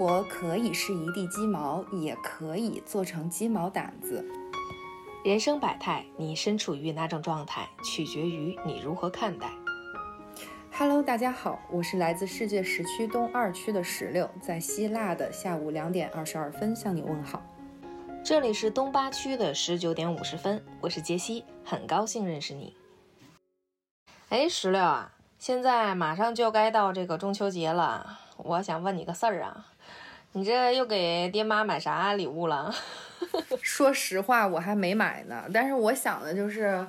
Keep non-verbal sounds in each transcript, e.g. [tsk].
生活可以是一地鸡毛，也可以做成鸡毛掸子。人生百态，你身处于哪种状态，取决于你如何看待。Hello，大家好，我是来自世界时区东二区的石榴，在希腊的下午两点二十二分向你问好。这里是东八区的十九点五十分，我是杰西，很高兴认识你。哎，石榴啊，现在马上就该到这个中秋节了，我想问你个事儿啊，你这又给爹妈买啥礼物了？[laughs] 说实话，我还没买呢，但是我想的就是，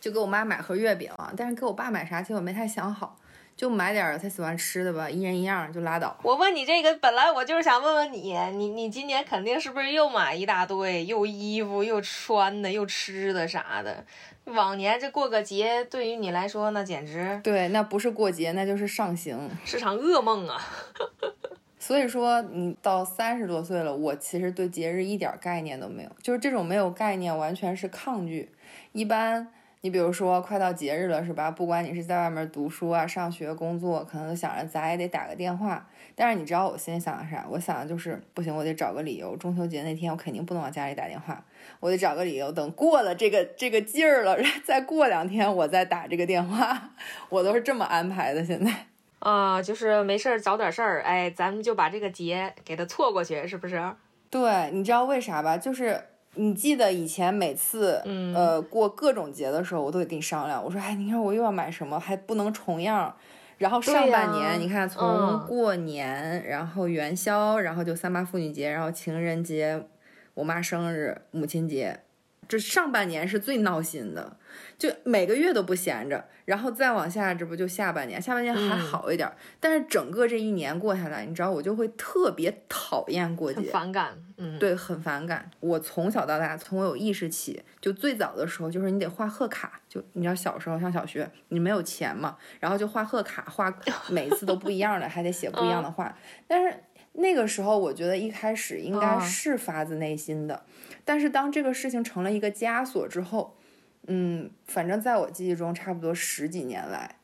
就给我妈买盒月饼，但是给我爸买啥，其实我没太想好，就买点他喜欢吃的吧，一人一样就拉倒。我问你这个，本来我就是想问问你，你你今年肯定是不是又买一大堆，又衣服又穿的又吃的啥的？往年这过个节，对于你来说那简直对，那不是过节，那就是上刑。是场噩梦啊！[laughs] 所以说，你到三十多岁了，我其实对节日一点概念都没有，就是这种没有概念，完全是抗拒。一般，你比如说快到节日了，是吧？不管你是在外面读书啊、上学、工作，可能想着咱也得打个电话。但是你知道我心里想的啥？我想的就是不行，我得找个理由。中秋节那天我肯定不能往家里打电话，我得找个理由，等过了这个这个劲儿了，[laughs] 再过两天我再打这个电话。[laughs] 我都是这么安排的，现在。啊，就是没事儿找点事儿，哎，咱们就把这个节给它错过去，是不是？对，你知道为啥吧？就是你记得以前每次，嗯呃，过各种节的时候，我都得跟你商量。我说，哎，你看我又要买什么，还不能重样。然后上半年，你看从嗯过年，然后元宵，然后就三八妇女节，然后情人节，我妈生日，母亲节，这上半年是最闹心的，就每个月都不闲着。然后再往下，这不就下半年？下半年还嗯好一点，但是整个这一年过下来，你知道我就会特别讨厌过很节。反感，嗯，对，很反感。我从小到大，从我有意识起，就最早的时候，就是你得画贺卡。就你知道，小时候上小学，你没有钱嘛，然后就画贺卡，画 [laughs] 每次都不一样的，还得写不一样的话。但是那个时候，我觉得一开始应该啊是发自内心的，但是当这个事情成了一个枷锁之后，嗯，反正在我记忆中，差不多十几年来，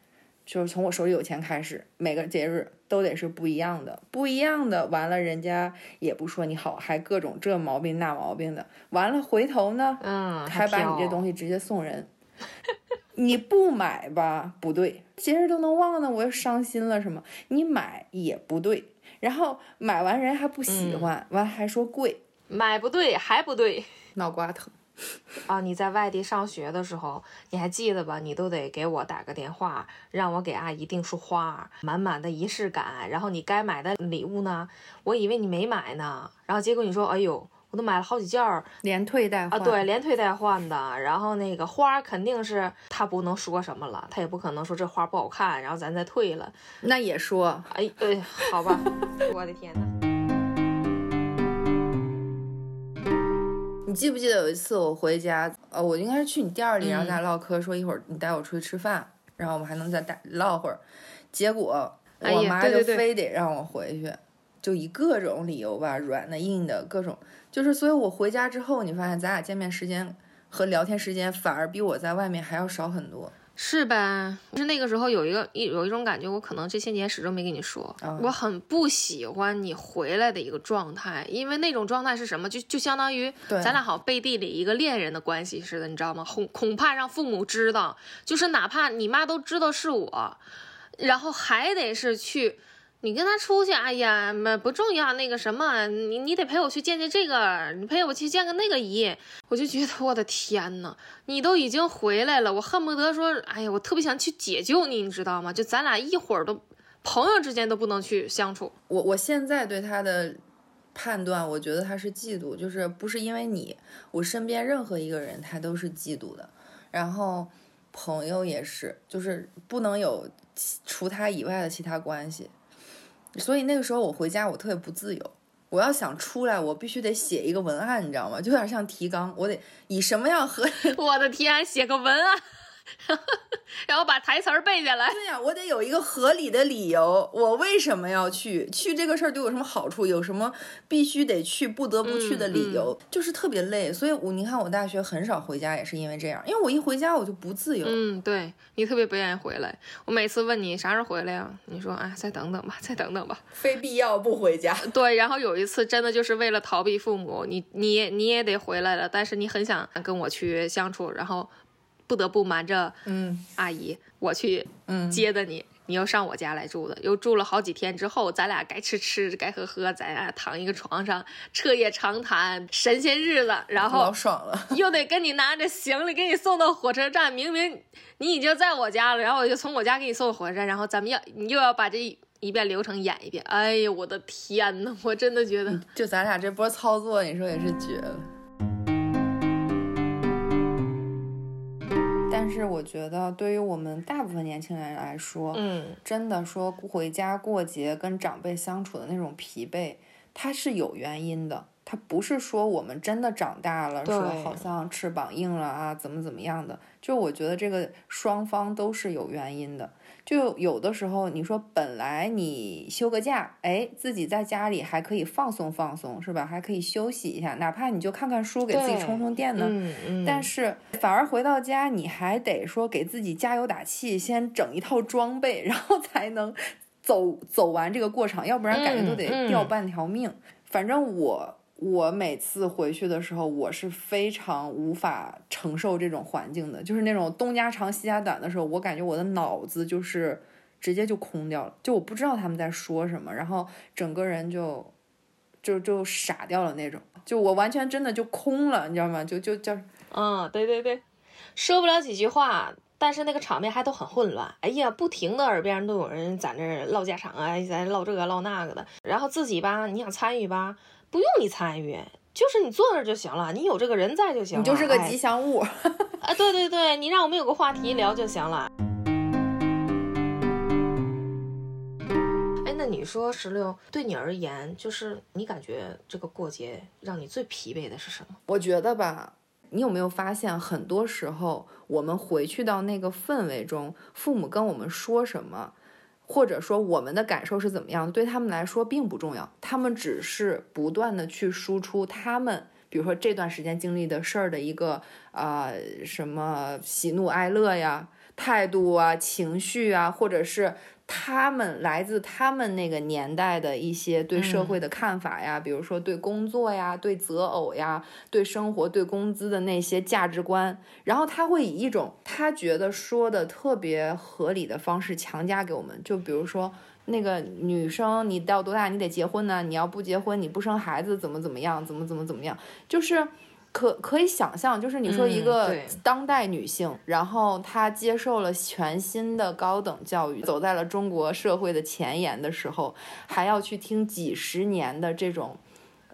就是从我手里有钱开始，每个节日都得是不一样的，不一样的。完了，人家也不说你好，还各种这毛病那毛病的。完了，回头呢，嗯，还把你这东西直接送人。[laughs] 你不买吧，不对，节日都能忘呢，我又伤心了什么？你买也不对，然后买完人还不喜欢，完还说贵，买不对还不对。脑瓜疼。啊，你在外地上学的时候，你还记得吧？你都得给我打个电话，让我给阿姨订束花，满满的仪式感。然后你该买的礼物呢，我以为你没买呢，然后结果你说，哎呦，我都买了好几件儿连退带换啊，对，连退带换的。然后那个花肯定是他不能说什么了，他也不可能说这花不好看，然后咱再退了。那也说，哎，呃，好吧，[laughs] 我的天呐。记不记得有一次我回家，呃，我应该是去你店儿里，然后咱俩唠嗑，说一会儿你带我出去吃饭，然后我们还能再带唠会儿。结果我妈就非得让我回去，就以各种理由吧，软的硬的各种，就是所以我回家之后，你发现咱俩见面时间和聊天时间反而比我在外面还要少很多。是呗？是那个时候有一个一有一种感觉，我可能这些年始终没跟你说，啊我很不喜欢你回来的一个状态，因为那种状态是什么？就就相当于咱俩好像背地里一个恋人的关系似的，你知道吗？恐恐怕让父母知道，就是哪怕你妈都知道是我，然后还得是去。你跟他出去，哎呀，没不重要，那个什么，你你得陪我去见见这个，你陪我去见个那个姨，我就觉得我的天呐，你都已经回来了，我恨不得说，哎呀，我特别想去解救你，你知道吗？就咱俩一会儿都朋友之间都不能去相处。我我现在对他的判断，我觉得他是嫉妒，就是不是因为你，我身边任何一个人他都是嫉妒的，然后朋友也是，就是不能有除他以外的其他关系。所以那个时候我回家，我特别不自由。我要想出来，我必须得写一个文案，你知道吗？就有点像提纲，我得以什么样和我的天，写个文案，[laughs] 然后把台词儿背下来。对呀，我得有一个合理的理由，我为什么要去？去这个事儿对我有什么好处？有什么必须得去、不得不去的理由？就是特别累，所以我你看我大学很少回家，也是因为这样，因为我一回家我就不自由。嗯，对你特别不愿意回来。我每次问你啥时候回来呀？你说啊，再等等吧，再等等吧，非必要不回家。[laughs] 对，然后有一次真的就是为了逃避父母，你你你也得回来了，但是你很想跟我去相处，然后。不得不瞒着嗯。阿姨，我去嗯。接的你，你又上我家来住的，又住了好几天之后，咱俩该吃吃，该喝喝，咱俩躺一个床上彻夜长谈，神仙日子，然后老爽了，[laughs] 又得跟你拿着行李给你送到火车站，明明你已经在我家了，然后我就从我家给你送到火车站，然后咱们要你又要把这一遍流程演一遍，哎呀，我的天呐，我真的觉得，就咱俩这波操作，你说也是绝了。但是我觉得，对于我们大部分年轻人来说，嗯，真的说回家过节跟长辈相处的那种疲惫，它是有原因的。它不是说我们真的长大了，说好像翅膀硬了啊，怎么怎么样的。就我觉得这个双方都是有原因的。就有的时候，你说本来你休个假，哎，自己在家里还可以放松放松，是吧？还可以休息一下，哪怕你就看看书，给自己充充电呢。嗯嗯。但是反而回到家，你还得说给自己加油打气，先整一套装备，然后才能走走完这个过程，要不然感觉都得掉半条命。反正我。我每次回去的时候，我是非常无法承受这种环境的，就是那种东家长西家短的时候，我感觉我的脑子就是直接就空掉了，就我不知道他们在说什么，然后整个人就就就傻掉了那种，就我完全真的就空了，你知道吗？就就叫嗯，对对对，说不了几句话，但是那个场面还都很混乱。哎呀，不停的耳边都有人在那唠家常啊，在唠这个唠那个的，然后自己吧，你想参与吧。不用你参与，就是你坐那儿就行了，你有这个人在就行了。你就是个吉祥物。啊，对对对，你让我们有个话题聊就行了。哎，那你说石榴，对你而言，就是你感觉这个过节让你最疲惫的是什么？我觉得吧，你有没有发现，很多时候我们回去到那个氛围中，父母跟我们说什么？或者说我们的感受是怎么样，对他们来说并不重要，他们只是不断的去输出他们，比如说这段时间经历的事儿的一个啊什么喜怒哀乐呀、态度啊、情绪啊，或者是。他们来自他们那个年代的一些对社会的看法呀，比如说对工作呀、对择偶呀、对生活、对工资的那些价值观，然后他会以一种他觉得说的特别合理的方式强加给我们。就比如说那个女生，你到多大你得结婚呢？你要不结婚，你不生孩子怎么怎么样？怎么怎么怎么样？就是。可可以想象，就是你说一个当代女性，然后她接受了全新的高等教育，走在了中国社会的前沿的时候，还要去听几十年的这种，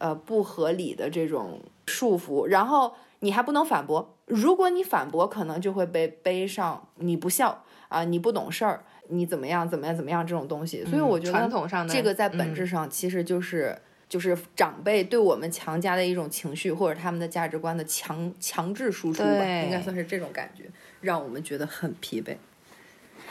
呃不合理的这种束缚，然后你还不能反驳，如果你反驳，可能就会被背上你不孝啊，你不懂事儿，你怎么样怎么样怎么样这种东西。所以我觉得传统上的这个在本质上其实就是。就是长辈对我们强加的一种情绪，或者他们的价值观的强强制输出吧，应该算是这种感觉，让我们觉得很疲惫。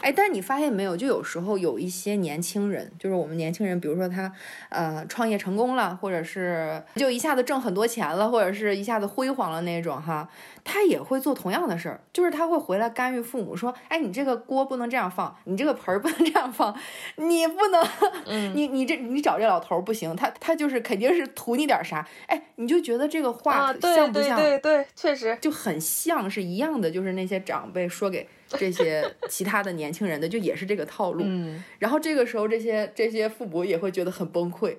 哎，但是你发现没有，就有时候有一些年轻人，就是我们年轻人，比如说他，呃，创业成功了，或者是就一下子挣很多钱了，或者是一下子辉煌了那种哈，他也会做同样的事儿，就是他会回来干预父母，说，哎，你这个锅不能这样放，你这个盆儿不能这样放，你不能，[laughs] 你你这你找这老头不行，他他就是肯定是图你点啥，哎，你就觉得这个话像不像？对对对，确实就很像是一样的，就是那些长辈说给。这些其他的年轻人的就也是这个套路，嗯，然后这个时候这些这些父母也会觉得很崩溃，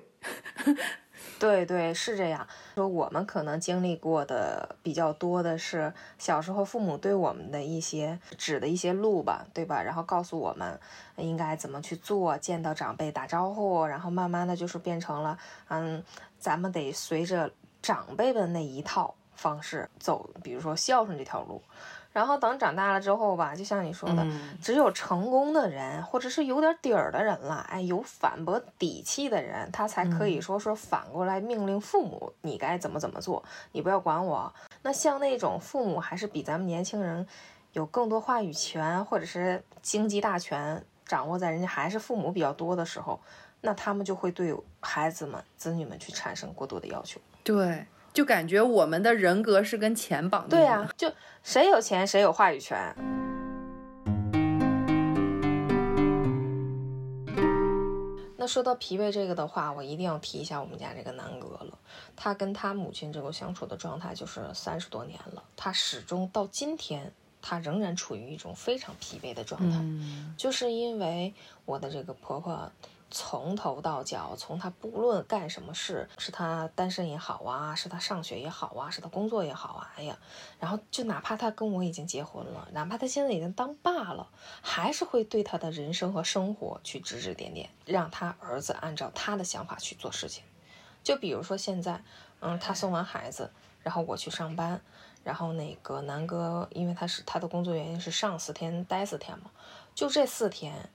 [laughs] 对对是这样。说我们可能经历过的比较多的是小时候父母对我们的一些指的一些路吧，对吧？然后告诉我们应该怎么去做，见到长辈打招呼，然后慢慢的就是变成了，嗯，咱们得随着长辈的那一套方式走，比如说孝顺这条路。然后等长大了之后吧，就像你说的，只有成功的人，或者是有点底儿的人了，哎，有反驳底气的人，他才可以说说反过来命令父母，你该怎么怎么做，你不要管我。那像那种父母还是比咱们年轻人有更多话语权，或者是经济大权掌握在人家还是父母比较多的时候，那他们就会对孩子们、子女们去产生过多的要求。对，就感觉我们的人格是跟钱绑定的。对呀、就谁有钱谁有话语权。那说到疲惫这个的话，我一定要提一下我们家这个南哥了。他跟他母亲这个相处的状态就是三十多年了，他始终到今天，他仍然处于一种非常疲惫的状态。嗯，就是因为我的这个婆婆从头到脚，从他不论干什么事，是他单身也好啊，是他上学也好啊，是他工作也好啊，哎呀，然后就哪怕他跟我已经结婚了，哪怕他现在已经当爸了，还是会对他的人生和生活去指指点点，让他儿子按照他的想法去做事情。就比如说现在，嗯，他送完孩子，然后我去上班，然后那个南哥，因为他是他的工作原因是上四天待四天嘛，就这四天，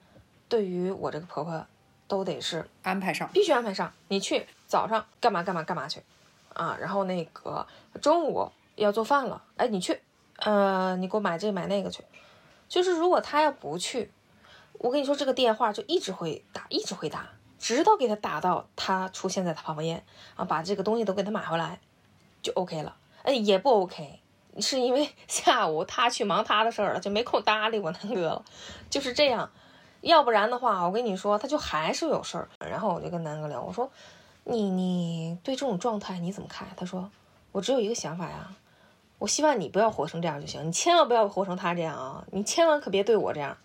对于我这个婆婆，都得是安排上。必须安排上。你去早上干嘛干嘛干嘛去，啊，然后那个中午要做饭了，哎，你去，呃，你给我买这买那个去。就是如果他要不去，我跟你说这个电话就一直会打，一直会打，直到给他打到他出现在他旁边啊，把这个东西都给他买回来，就 OK 了。哎，也不 OK，是因为 [laughs] 下午他去忙他的事儿了，就没空搭理我南哥了，就是这样。要不然的话，我跟你说，他就还是有事儿。然后我就跟南哥聊，我说：“你你对这种状态你怎么看？”他说：“我只有一个想法呀，我希望你不要活成这样就行，你千万不要活成他这样啊！你千万可别对我这样，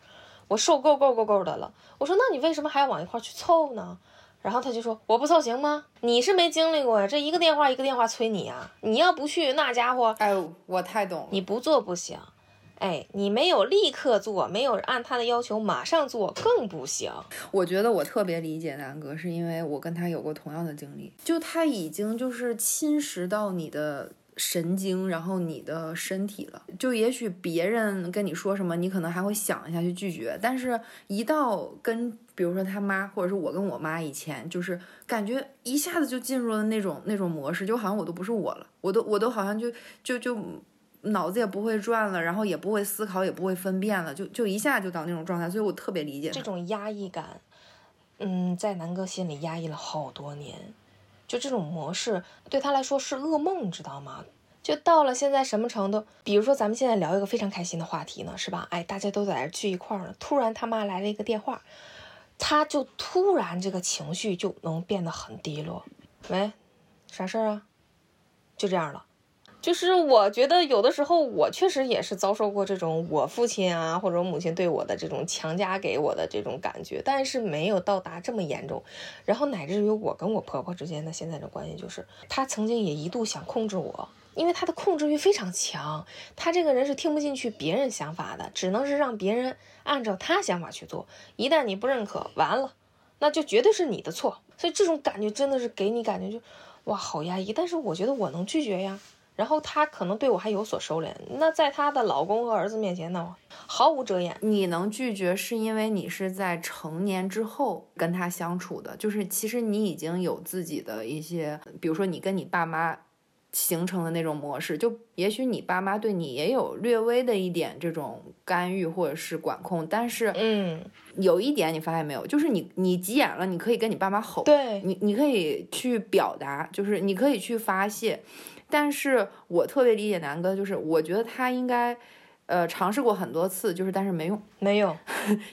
我受够够够够的了。”我说：“那你为什么还要往一块儿去凑呢？”然后他就说：“我不凑行吗？你是没经历过呀，这一个电话一个电话催你啊！你要不去，那家伙哎呦，我太懂了。你不做不行。”哎，你没有立刻做，没有按他的要求马上做，更不行。我觉得我特别理解南哥，是因为我跟他有过同样的经历，就他已经就是侵蚀到你的神经，然后你的身体了。就也许别人跟你说什么，你可能还会想一下去拒绝，但是一到跟比如说他妈，或者是我跟我妈以前，就是感觉一下子就进入了那种那种模式，就好像我都不是我了，我都我都好像就就就。脑子也不会转了，然后也不会思考，也不会分辨了，就就一下就到那种状态，所以我特别理解这种压抑感，嗯，在南哥心里压抑了好多年，就这种模式对他来说是噩梦，你知道吗？就到了现在什么程度？比如说咱们现在聊一个非常开心的话题呢，是吧？哎，大家都在这聚一块儿呢，突然他妈来了一个电话，他就突然这个情绪就能变得很低落。喂，啥事儿啊？就这样了。就是我觉得有的时候我确实也是遭受过这种我父亲啊或者母亲对我的这种强加给我的这种感觉，但是没有到达这么严重。然后乃至于我跟我婆婆之间的现在的关系，就是她曾经也一度想控制我，因为她的控制欲非常强。她这个人是听不进去别人想法的，只能是让别人按照她想法去做。一旦你不认可，完了，那就绝对是你的错。所以这种感觉真的是给你感觉就哇好压抑。但是我觉得我能拒绝呀。然后她可能对我还有所收敛，那在她的老公和儿子面前呢，毫无遮掩。你能拒绝，是因为你是在成年之后跟他相处的，就是其实你已经有自己的一些，比如说你跟你爸妈形成的那种模式，就也许你爸妈对你也有略微的一点这种干预或者是管控，但是嗯，有一点你发现没有，就是你你急眼了，你可以跟你爸妈吼，对，你你可以去表达，就是你可以去发泄。但是我特别理解南哥，就是我觉得他应该，呃，尝试过很多次，就是但是没用，没有，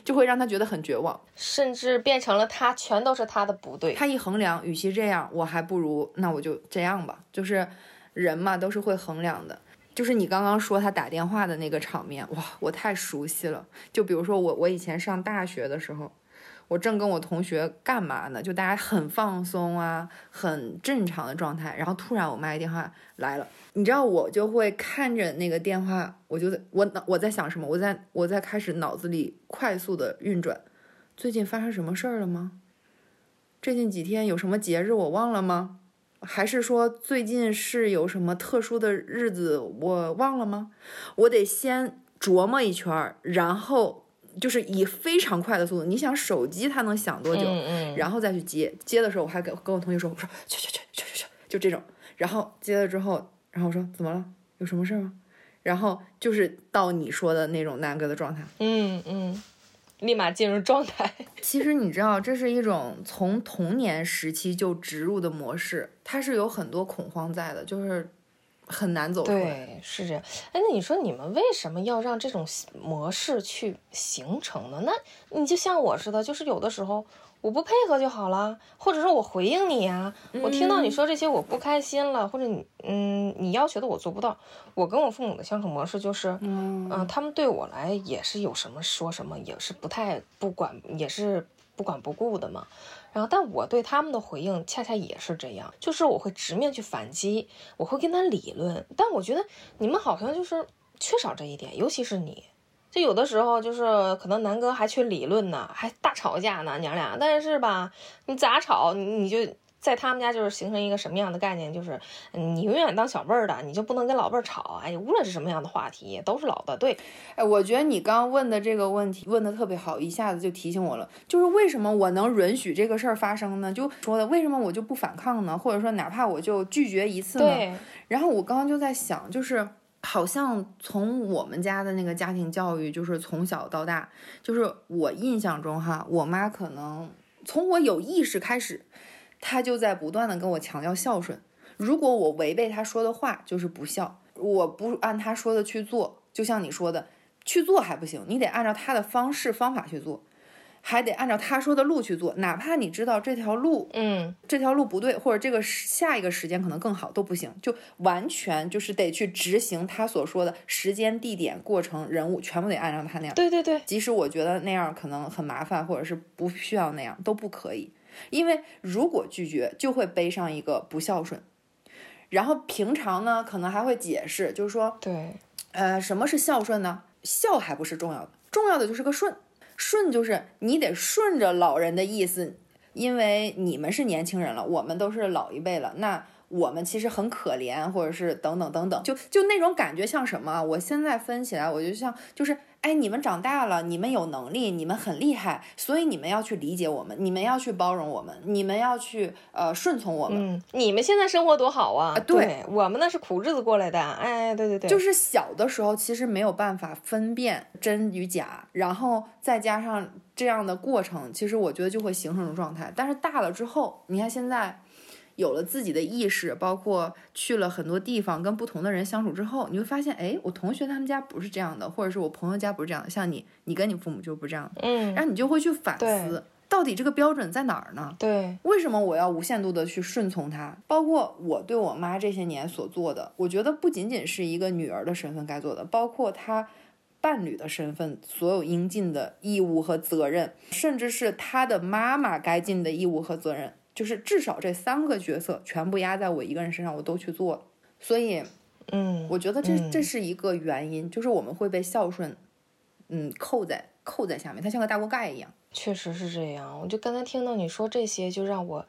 就会让他觉得很绝望，甚至变成了他全都是他的不对。他一衡量，与其这样，我还不如那我就这样吧。就是人嘛，都是会衡量的。就是你刚刚说他打电话的那个场面，哇，我太熟悉了。就比如说我，我以前上大学的时候。我正跟我同学干嘛呢？就大家很放松啊，很正常的状态。然后突然我妈一电话来了，你知道我就会看着那个电话，我就在我脑我在想什么？我在我在开始脑子里快速的运转，最近发生什么事儿了吗？最近几天有什么节日我忘了吗？还是说最近是有什么特殊的日子我忘了吗？我得先琢磨一圈，然后。就是以非常快的速度，你想手机它能响多久？嗯嗯、然后再去接，接的时候我还跟跟我同学说，我说去去去去去去，就这种。然后接了之后，然后我说怎么了？有什么事吗？然后就是到你说的那种南哥的状态。嗯嗯，立马进入状态。[laughs] 其实你知道，这是一种从童年时期就植入的模式，它是有很多恐慌在的，就是很难走出来。对，是这样。哎，那你说你们为什么要让这种模式去形成呢？那你就像我似的，就是有的时候我不配合就好了，或者说我回应你呀，我听到你说这些我不开心了，或者你嗯你要求的我做不到，我跟我父母的相处模式就是，嗯、他们对我来也是有什么说什么，也是不太不管，也是不管不顾的嘛。然后，但我对他们的回应恰恰也是这样，就是我会直面去反击，我会跟他理论。但我觉得你们好像就是缺少这一点，尤其是你，就有的时候就是可能南哥还缺理论呢，还大吵架呢，娘俩。但是吧，你咋吵，你你就在他们家就是形成一个什么样的概念，就是你永远当小辈儿的，你就不能跟老辈儿吵。哎，无论是什么样的话题，都是老的对。哎，我觉得你刚刚问的这个问题问的特别好，一下子就提醒我了，就是为什么我能允许这个事儿发生呢？就说的为什么我就不反抗呢？或者说哪怕我就拒绝一次呢？对，然后我刚刚就在想，就是好像从我们家的那个家庭教育，就是从小到大，就是我印象中哈，我妈可能从我有意识开始，她就在不断的跟我强调孝顺。如果我违背他说的话，就是不孝；我不按他说的去做，就像你说的，去做还不行，你得按照他的方式方法去做。还得按照他说的路去做，哪怕你知道这条路嗯，这条路不对，或者这个时下一个时间可能更好都不行，就完全就是得去执行他所说的时间、地点、过程、人物，全部得按照他那样。对对对，即使我觉得那样可能很麻烦，或者是不需要那样，都不可以，因为如果拒绝，就会背上一个不孝顺。然后平常呢，可能还会解释，就是说，对，呃，什么是孝顺呢？孝还不是重要的，重要的就是个顺。顺就是你得顺着老人的意思，因为你们是年轻人了，我们都是老一辈了，那我们其实很可怜，或者是等等等等，就就那种感觉像什么啊？我现在分起来，我就像就是，哎，你们长大了，你们有能力，你们很厉害，所以你们要去理解我们，你们要去包容我们，你们要去呃顺从我们。嗯，你们现在生活多好啊！对我们那是苦日子过来的。哎，对对对，就是小的时候其实没有办法分辨真与假，然后再加上这样的过程，其实我觉得就会形成一种状态。但是大了之后，你看现在有了自己的意识，包括去了很多地方跟不同的人相处之后，你会发现，哎，我同学他们家不是这样的，或者是我朋友家不是这样的，像你，你跟你父母就不是这样的，嗯，然后你就会去反思，到底这个标准在哪儿呢？对，为什么我要无限度的去顺从他？包括我对我妈这些年所做的，我觉得不仅仅是一个女儿的身份该做的，包括她伴侣的身份，所有应尽的义务和责任，甚至是她的妈妈该尽的义务和责任，就是至少这三个角色全部压在我一个人身上，我都去做了。所以嗯，我觉得这嗯这是一个原因，就是我们会被孝顺，嗯，扣在扣在下面，它像个大锅盖一样。确实是这样。我就刚才听到你说这些，就让我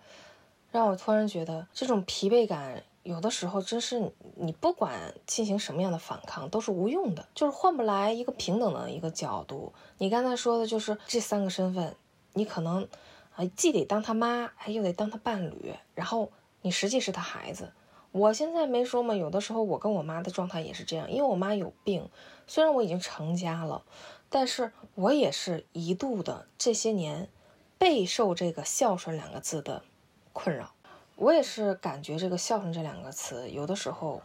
让我突然觉得这种疲惫感。有的时候真是你你不管进行什么样的反抗都是无用的，就是换不来一个平等的一个角度。你刚才说的就是这三个身份，你可能啊既得当他妈，哎又得当他伴侣，然后你实际是他孩子。我现在没说嘛，有的时候我跟我妈的状态也是这样，因为我妈有病，虽然我已经成家了，但是我也是一度的这些年备受这个孝顺两个字的困扰。我也是感觉这个孝顺这两个词，有的时候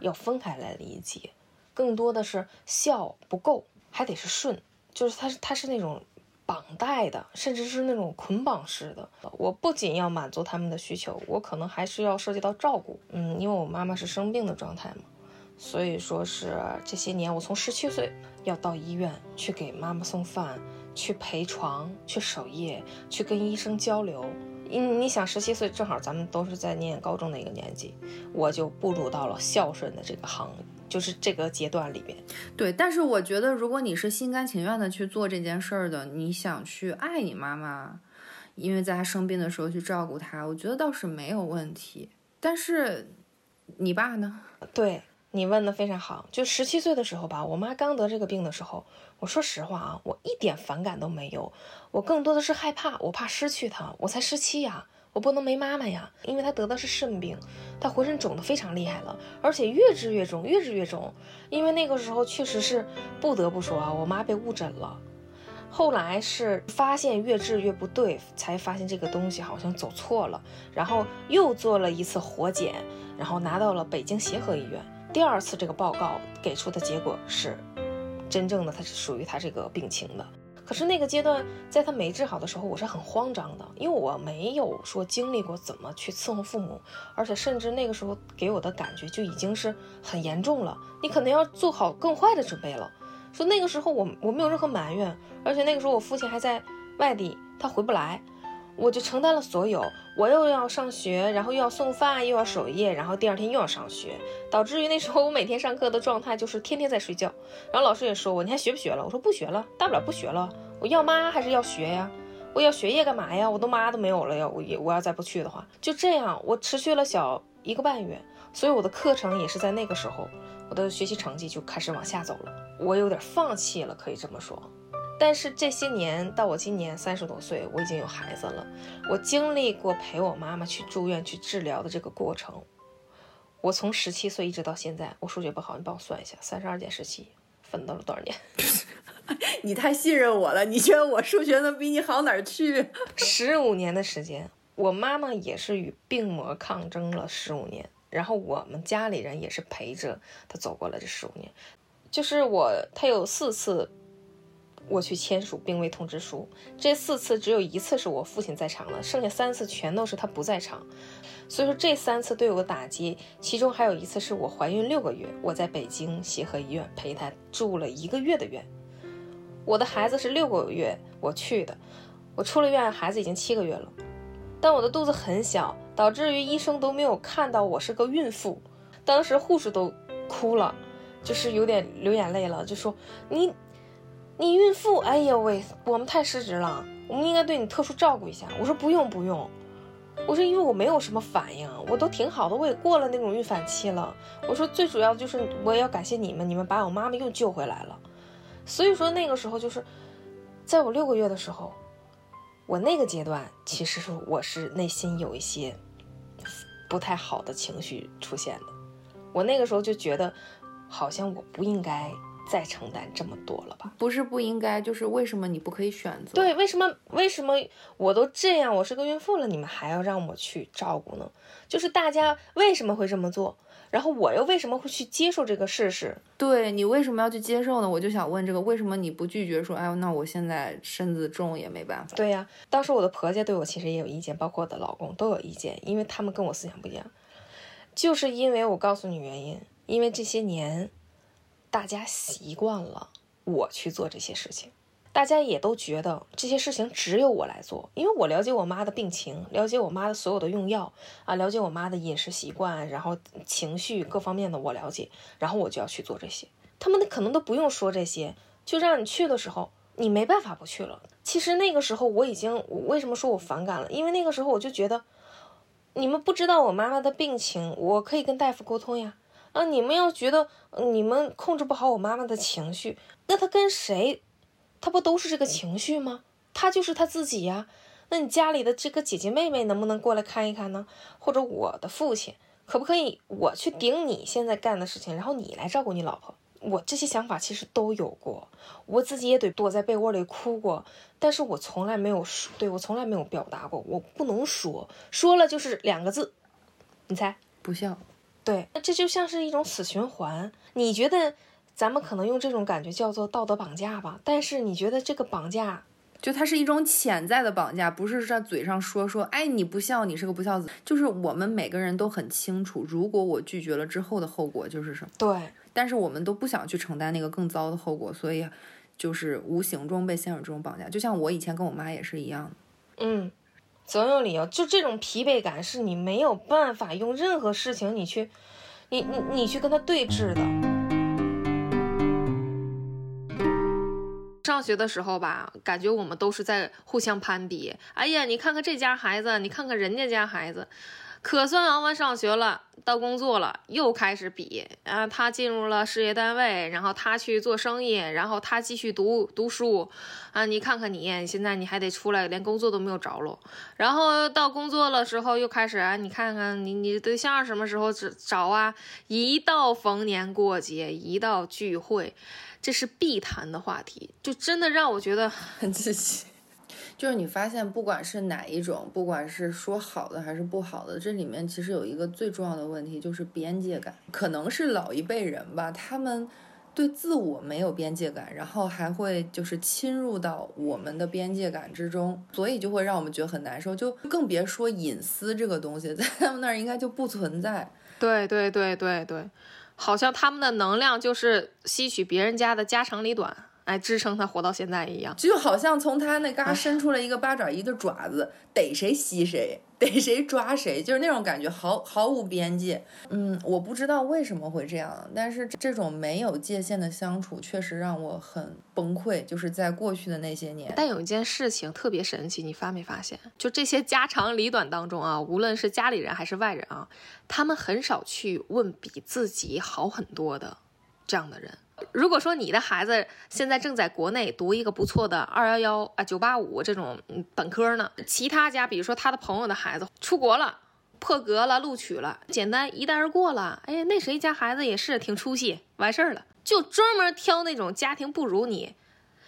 要分开来理解，更多的是孝不够，还得是顺，就是它是它是那种绑带的，甚至是那种捆绑式的。我不仅要满足他们的需求，我可能还是要涉及到照顾。嗯，因为我妈妈是生病的状态嘛，所以说是这些年我从十七岁要到医院去给妈妈送饭，去陪床，去守夜，去跟医生交流。你你想，十七岁正好咱们都是在念高中的一个年纪，我就步入到了孝顺的这个行，就是这个阶段里边。对，但是我觉得，如果你是心甘情愿的去做这件事儿的，你想去爱你妈妈，因为在她生病的时候去照顾她，我觉得倒是没有问题。但是你爸呢？对你问的非常好，就十七岁的时候吧，我妈刚得这个病的时候，我说实话啊，我一点反感都没有，我更多的是害怕，我怕失去她，我才十七呀，我不能没妈妈呀，因为她得的是肾病，她浑身肿得非常厉害了，而且越治越肿，越治越肿。因为那个时候确实是不得不说啊，我妈被误诊了。后来是发现越治越不对，才发现这个东西好像走错了，然后又做了一次活检，然后拿到了北京协和医院。第二次这个报告给出的结果是，真正的它是属于他这个病情的。可是那个阶段，在他没治好的时候，我是很慌张的，因为我没有说经历过怎么去伺候父母，而且甚至那个时候给我的感觉就已经是很严重了，你可能要做好更坏的准备了。说那个时候我我没有任何埋怨，而且那个时候我父亲还在外地，他回不来，我就承担了所有，我又要上学，然后又要送饭，又要守夜，然后第二天又要上学，导致于那时候我每天上课的状态就是天天在睡觉，然后老师也说我你还学不学了？我说不学了，大不了不学了，我要妈还是要学呀？我要学业干嘛呀？我都妈都没有了呀，我也我要再不去的话，就这样我持续了小一个半月，所以我的课程也是在那个时候。我的学习成绩就开始往下走了，我有点放弃了，可以这么说。但是这些年到我今年三十多岁，我已经有孩子了。我经历过陪我妈妈去住院去治疗的这个过程。我从十七岁一直到现在，我数学不好，你帮我算一下，三十二减十七，奋斗了多少年？[laughs] 你太信任我了，你觉得我数学能比你好哪儿去？[laughs] 十五年的时间，我妈妈也是与病魔抗争了十五年。然后我们家里人也是陪着她走过了这十五年，就是我她有四次我去签署病危通知书，这四次只有一次是我父亲在场了，剩下三次全都是他不在场，所以说这三次对我的打击，其中还有一次是我怀孕六个月，我在北京协和医院陪他住了一个月的院，我的孩子是六个月我去的，我出了院孩子已经七个月了，但我的肚子很小。导致于医生都没有看到我是个孕妇，当时护士都哭了，就是有点流眼泪了，就说你，你孕妇，哎呀喂，我们太失职了，我们应该对你特殊照顾一下。我说不用不用，我说因为我没有什么反应，我都挺好的，我也过了那种孕反期了。我说最主要就是我也要感谢你们，你们把我妈妈又救回来了。所以说那个时候就是，在我六个月的时候。我那个阶段，其实是我是内心有一些不太好的情绪出现的。我那个时候就觉得，好像我不应该再承担这么多了吧？不是不应该，就是为什么你不可以选择？对，为什么？为什么我都这样，我是个孕妇了，你们还要让我去照顾呢？就是大家为什么会这么做？然后我又为什么会去接受这个事实？对你为什么要去接受呢？我就想问这个，为什么你不拒绝说，哎呦，那我现在身子重也没办法。对呀，当时我的婆家对我其实也有意见，包括我的老公都有意见，因为他们跟我思想不一样。就是因为我告诉你原因，因为这些年大家习惯了我去做这些事情。大家也都觉得这些事情只有我来做，因为我了解我妈的病情，了解我妈的所有的用药啊，了解我妈的饮食习惯，然后情绪各方面的我了解，然后我就要去做这些。他们可能都不用说这些，就让你去的时候，你没办法不去了。其实那个时候我已经，为什么说我反感了？因为那个时候我就觉得，你们不知道我妈妈的病情，我可以跟大夫沟通呀。啊，你们要觉得你们控制不好我妈妈的情绪，那她跟谁？他不都是这个情绪吗？他就是他自己呀。那你家里的这个姐姐妹妹能不能过来看一看呢？或者我的父亲可不可以我去顶你现在干的事情，然后你来照顾你老婆？我这些想法其实都有过，我自己也得躲在被窝里哭过，但是我从来没有说，对我从来没有表达过，我不能说，说了就是两个字，你猜？不孝。对，那这就像是一种死循环。你觉得？咱们可能用这种感觉叫做道德绑架吧，但是你觉得这个绑架，就它是一种潜在的绑架，不是在嘴上说说，哎，你不孝，你是个不孝子，就是我们每个人都很清楚，如果我拒绝了之后的后果就是什么。对，但是我们都不想去承担那个更糟的后果，所以就是无形中被陷入这种绑架。就像我以前跟我妈也是一样的。嗯，总有理由，就这种疲惫感是你没有办法用任何事情你去，你你你去跟他对峙的。上学的时候吧，感觉我们都是在互相攀比。哎呀，你看看这家孩子，你看看人家家孩子。可算熬完上学了，到工作了，又开始比啊。他进入了事业单位，然后他去做生意，然后他继续读读书，啊，你看看你，现在你还得出来，连工作都没有着落。然后到工作了时候又开始啊，你看看你你对象什么时候找啊？一到逢年过节，一到聚会，这是必谈的话题，就真的让我觉得 [laughs] 很窒息。就是你发现，不管是哪一种，不管是说好的还是不好的，这里面其实有一个最重要的问题，就是边界感。可能是老一辈人吧，他们对自我没有边界感，然后还会就是侵入到我们的边界感之中，所以就会让我们觉得很难受。就更别说隐私这个东西，[laughs] 在他们那儿应该就不存在。对对对对对，好像他们的能量就是吸取别人家的家长里短。哎，支撑他活到现在一样，就好像从他那嘎伸出来一个八爪鱼的爪子，逮谁吸谁，逮谁抓谁，就是那种感觉，毫毫无边界。嗯，我不知道为什么会这样，但是这种没有界限的相处，确实让我很崩溃。就是在过去的那些年，但有一件事情特别神奇，你发没发现？就这些家长里短当中啊，无论是家里人还是外人啊，他们很少去问比自己好很多的这样的人。如果说你的孩子现在正在国内读一个不错的二幺幺啊九八五这种本科呢，其他家比如说他的朋友的孩子出国了，破格了，录取了，简单一带而过了。哎，那谁家孩子也是挺出息，完事儿了，就专门挑那种家庭不如你，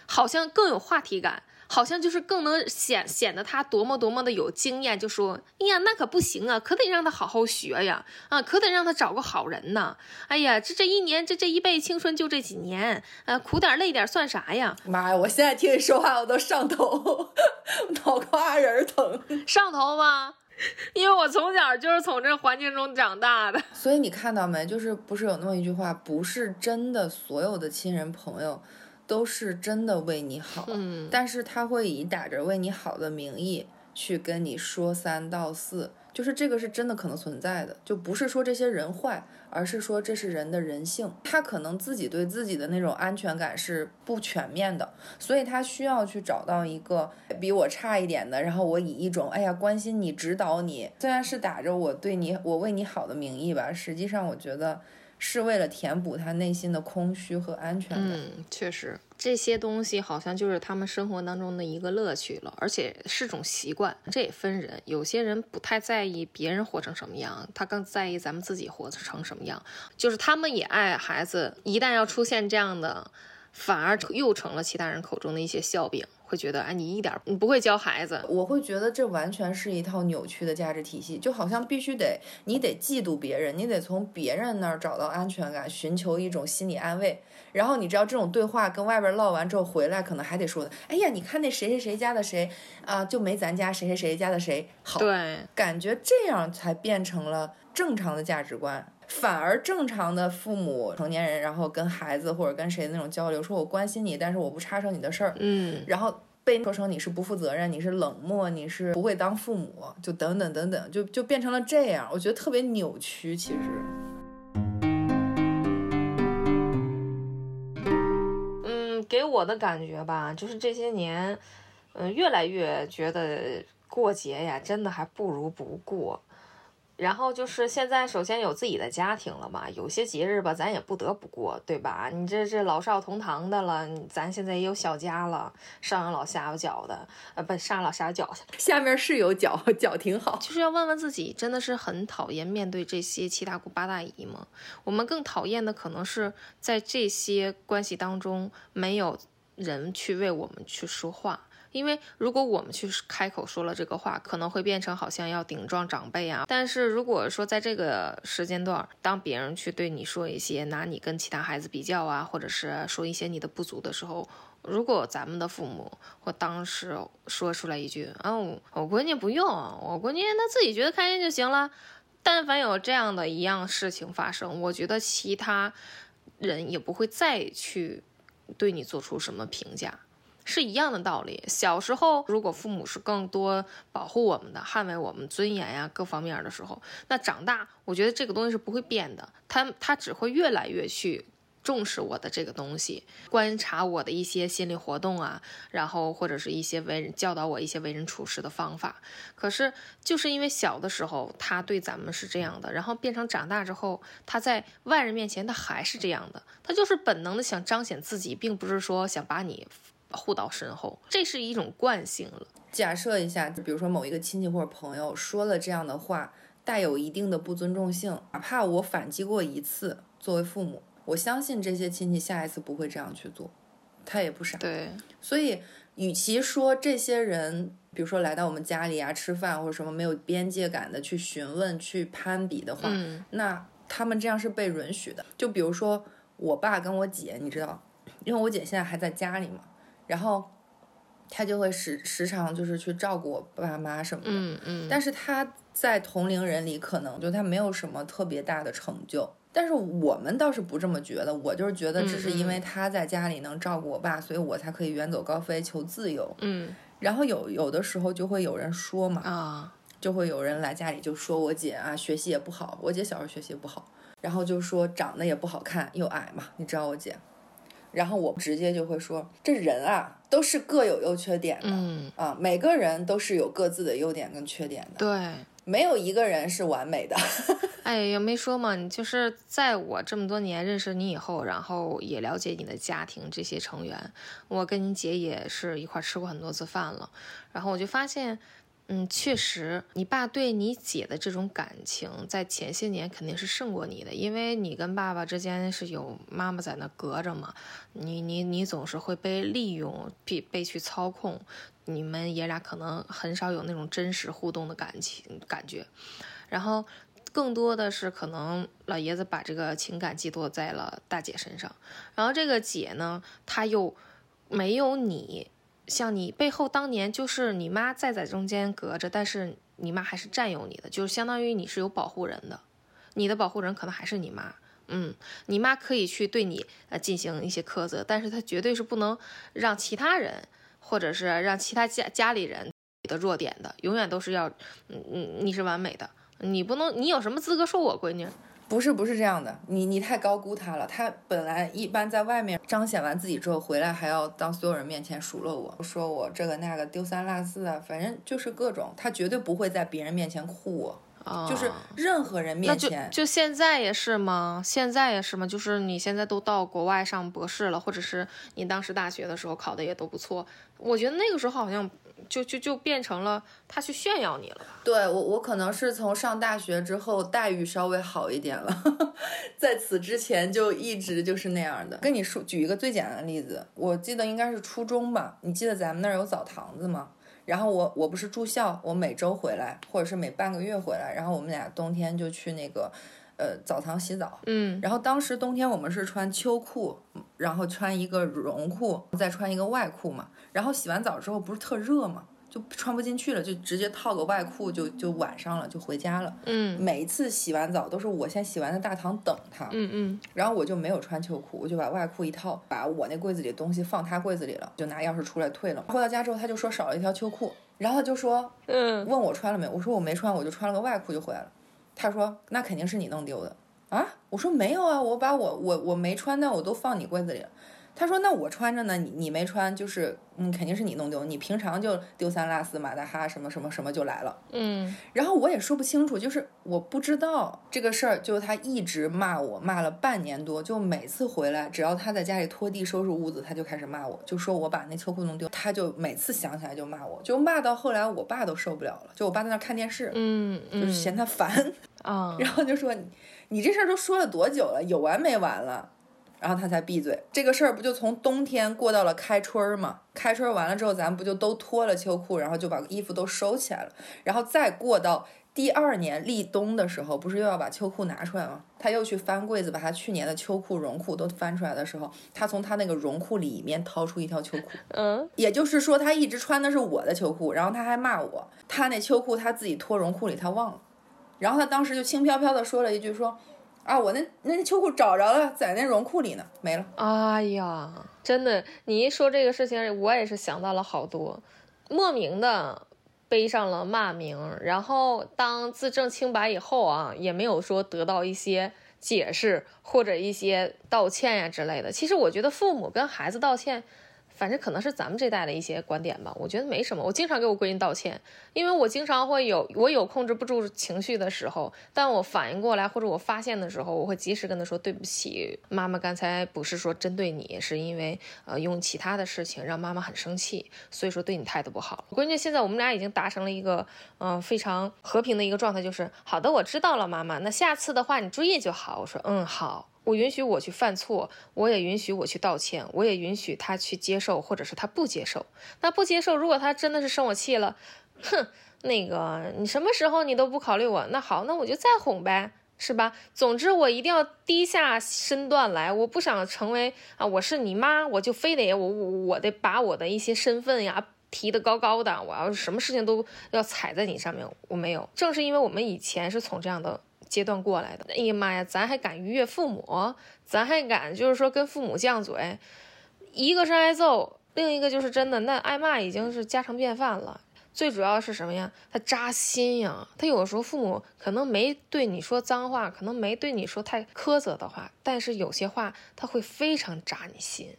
好像更有话题感。好像就是更能显显得他多么多么的有经验，就说，哎呀，那可不行啊，可得让他好好学呀，啊，可得让他找个好人呐，哎呀，这这一年，这这一辈青春就这几年，呃，苦点累点算啥呀？妈呀，我现在听你说话我都上头，[laughs] 脑瓜仁疼，上头吗？因为我从小就是从这环境中长大的，所以你看到没？就是不是有那么一句话，不是真的所有的亲人朋友。都是真的为你好，嗯，但是他会以打着为你好的名义去跟你说三道四，就是这个是真的可能存在的，就不是说这些人坏，而是说这是人的人性，他可能自己对自己的那种安全感是不全面的，所以他需要去找到一个比我差一点的，然后我以一种哎呀关心你、指导你，虽然是打着我对你我为你好的名义吧，实际上我觉得。是为了填补他内心的空虚和安全感。嗯，确实，这些东西好像就是他们生活当中的一个乐趣了，而且是种习惯。这也分人，有些人不太在意别人活成什么样，他更在意咱们自己活成什么样。就是他们也爱孩子，一旦要出现这样的，反而又成了其他人口中的一些笑柄。会觉得哎，你一点你不会教孩子。我会觉得这完全是一套扭曲的价值体系，就好像必须得你得嫉妒别人，你得从别人那儿找到安全感，寻求一种心理安慰。然后你知道这种对话跟外边唠完之后回来，可能还得说的，哎呀，你看那谁谁谁家的谁啊，就没咱家谁谁谁家的谁好。对，感觉这样才变成了正常的价值观。反而正常的父母成年人，然后跟孩子或者跟谁那种交流，说我关心你，但是我不插手你的事儿，嗯，然后被说成你是不负责任，你是冷漠，你是不会当父母，就等等等等，就就变成了这样，我觉得特别扭曲。其实，嗯，给我的感觉吧，就是这些年，嗯，越来越觉得过节呀，真的还不如不过。然后就是现在，首先有自己的家庭了嘛，有些节日吧，咱也不得不过，对吧？你这这老少同堂的了，咱现在也有小家了，上有老下有脚的，呃，不，上老下有脚，[laughs] 下面是有脚，脚挺好。就是要问问自己，真的是很讨厌面对这些七大姑八大姨吗？我们更讨厌的可能是在这些关系当中，没有人去为我们去说话。因为如果我们去开口说了这个话，可能会变成好像要顶撞长辈啊。但是如果说在这个时间段，当别人去对你说一些拿你跟其他孩子比较啊，或者是说一些你的不足的时候，如果咱们的父母或当时说出来一句啊，我闺女不用，我闺女她自己觉得开心就行了。但凡有这样的一样事情发生，我觉得其他人也不会再去对你做出什么评价。是一样的道理。小时候，如果父母是更多保护我们的、捍卫我们尊严呀各方面的时候，那长大，我觉得这个东西是不会变的。他他只会越来越去重视我的这个东西，观察我的一些心理活动啊，然后或者是一些为人教导我一些为人处事的方法。可是就是因为小的时候他对咱们是这样的，然后变成长大之后，他在外人面前他还是这样的，他就是本能的想彰显自己，并不是说想把你护到身后，这是一种惯性了。假设一下，比如说某一个亲戚或者朋友说了这样的话。带有一定的不尊重性，哪怕我反击过一次，作为父母，我相信这些亲戚下一次不会这样去做，他也不傻。对，所以与其说这些人，比如说来到我们家里啊吃饭或者什么没有边界感的去询问、去攀比的话，那他们这样是被允许的。就比如说我爸跟我姐，你知道，因为我姐现在还在家里嘛，然后他就会时时常就是去照顾我爸妈什么的，嗯嗯，但是他。在同龄人里，可能就他没有什么特别大的成就，但是我们倒是不这么觉得。我就是觉得，只是因为他在家里能照顾我爸，所以我才可以远走高飞求自由。嗯，然后有有的时候就会有人说嘛，啊，就会有人来家里就说我姐啊，学习也不好。我姐小时候学习不好，然后就说长得也不好看，又矮嘛，你知道我姐。然后我直接就会说，这人啊，都是各有优缺点的。嗯啊，每个人都是有各自的优点跟缺点的。对。没有一个人是完美的，[laughs] 哎，也没说嘛。你就是在我这么多年认识你以后，然后也了解你的家庭这些成员，我跟你姐也是一块吃过很多次饭了，然后我就发现。嗯，确实，你爸对你姐的这种感情，在前些年肯定是胜过你的，因为你跟爸爸之间是有妈妈在那隔着嘛，你你你总是会被利用，被被去操控，你们爷俩可能很少有那种真实互动的感情感觉，然后更多的是可能老爷子把这个情感寄托在了大姐身上，然后这个姐呢，她又没有你。像你背后当年就是你妈在在中间隔着，但是你妈还是占有你的，就是相当于你是有保护人的，你的保护人可能还是你妈。嗯，你妈可以去对你呃进行一些苛责，但是她绝对是不能让其他人或者是让其他家家里人你的弱点的，永远都是要嗯嗯你是完美的，你不能你有什么资格说我闺女？不是不是这样的，你你太高估他了。他本来一般在外面彰显完自己之后，回来还要当所有人面前数落我，说我这个那个丢三落四啊，反正就是各种。他绝对不会在别人面前哭我，就是任何人面前。就现在也是吗？现在也是吗？就是你现在都到国外上博士了，或者是你当时大学的时候考的也都不错。我觉得那个时候好像。就就就变成了他去炫耀你了。对我，我可能是从上大学之后待遇稍微好一点了，[laughs] 在此之前就一直就是那样的。跟你说，举一个最简单的例子，我记得应该是初中吧。你记得咱们那儿有澡堂子吗？然后我我不是住校，我每周回来，或者是每半个月回来，然后我们俩冬天就去那个呃澡堂洗澡。嗯。然后当时冬天我们是穿秋裤，然后穿一个绒裤，再穿一个外裤嘛。然后洗完澡之后不是特热吗？就穿不进去了，就直接套个外裤就就晚上了，就回家了。嗯，每一次洗完澡都是我先洗完在大堂等他。嗯嗯，然后我就没有穿秋裤，我就把外裤一套，把我那柜子里的东西放他柜子里了，就拿钥匙出来退了。回到家之后他就说少了一条秋裤，然后就说，嗯，问我穿了没？我说我没穿，我就穿了个外裤就回来了。他说那肯定是你弄丢的啊！我说没有啊，我把我我我没穿的我都放你柜子里了。他说：“那我穿着呢，你你没穿，就是嗯，肯定是你弄丢。你平常就丢三落四，马大哈什么什么什么就来了。嗯，然后我也说不清楚，就是我不知道这个事儿，就他一直骂我，骂了半年多，就每次回来，只要他在家里拖地收拾屋子，他就开始骂我，就说我把那秋裤弄丢，他就每次想起来就骂我，就骂到后来我爸都受不了了，就我爸在那看电视，嗯，就是嫌他烦啊，[laughs] 然后就说你这事儿都说了多久了，有完没完了？”然后他才闭嘴，这个事儿不就从冬天过到了开春儿吗？开春儿完了之后，咱不就都脱了秋裤，然后就把衣服都收起来了。然后再过到第二年立冬的时候，不是又要把秋裤拿出来吗？他又去翻柜子，把他去年的秋裤、绒裤都翻出来的时候，他从他那个绒裤里面掏出一条秋裤。嗯，也就是说，他一直穿的是我的秋裤，然后他还骂我，他那秋裤他自己脱绒裤里他忘了，然后他当时就轻飘飘的说了一句说。啊，我那那秋裤找着了，在那绒裤里呢，没了。哎呀，真的，你一说这个事情，我也是想到了好多，莫名的背上了骂名，然后当自证清白以后啊，也没有说得到一些解释或者一些道歉呀之类的。其实我觉得父母跟孩子道歉。反正可能是咱们这代的一些观点吧，我觉得没什么。我经常给我闺女道歉，因为我经常会有我有控制不住情绪的时候，但我反应过来或者我发现的时候，我会及时跟她说对不起，妈妈刚才不是说针对你，是因为呃用其他的事情让妈妈很生气，所以说对你态度不好。关键现在我们俩已经达成了一个嗯非常和平的一个状态，就是好的，我知道了，妈妈，那下次的话你注意就好。我说嗯好。我允许我去犯错，我也允许我去道歉，我也允许他去接受，或者是他不接受。那不接受，如果他真的是生我气了，哼，那个你什么时候你都不考虑我，那好，那我就再哄呗，是吧？总之我一定要低下身段来，我不想成为啊，我是你妈，我就非得我我我得把我的一些身份呀提得高高的，我要是什么事情都要踩在你上面，我没有。正是因为我们以前是从这样的。阶段过来的，哎呀妈呀，咱还敢逾越父母，咱还敢就是说跟父母犟嘴，一个是挨揍，另一个就是真的那挨骂已经是家常便饭了。最主要是什么呀？他扎心呀。他有的时候父母可能没对你说脏话，可能没对你说太苛责的话，但是有些话他会非常扎你心。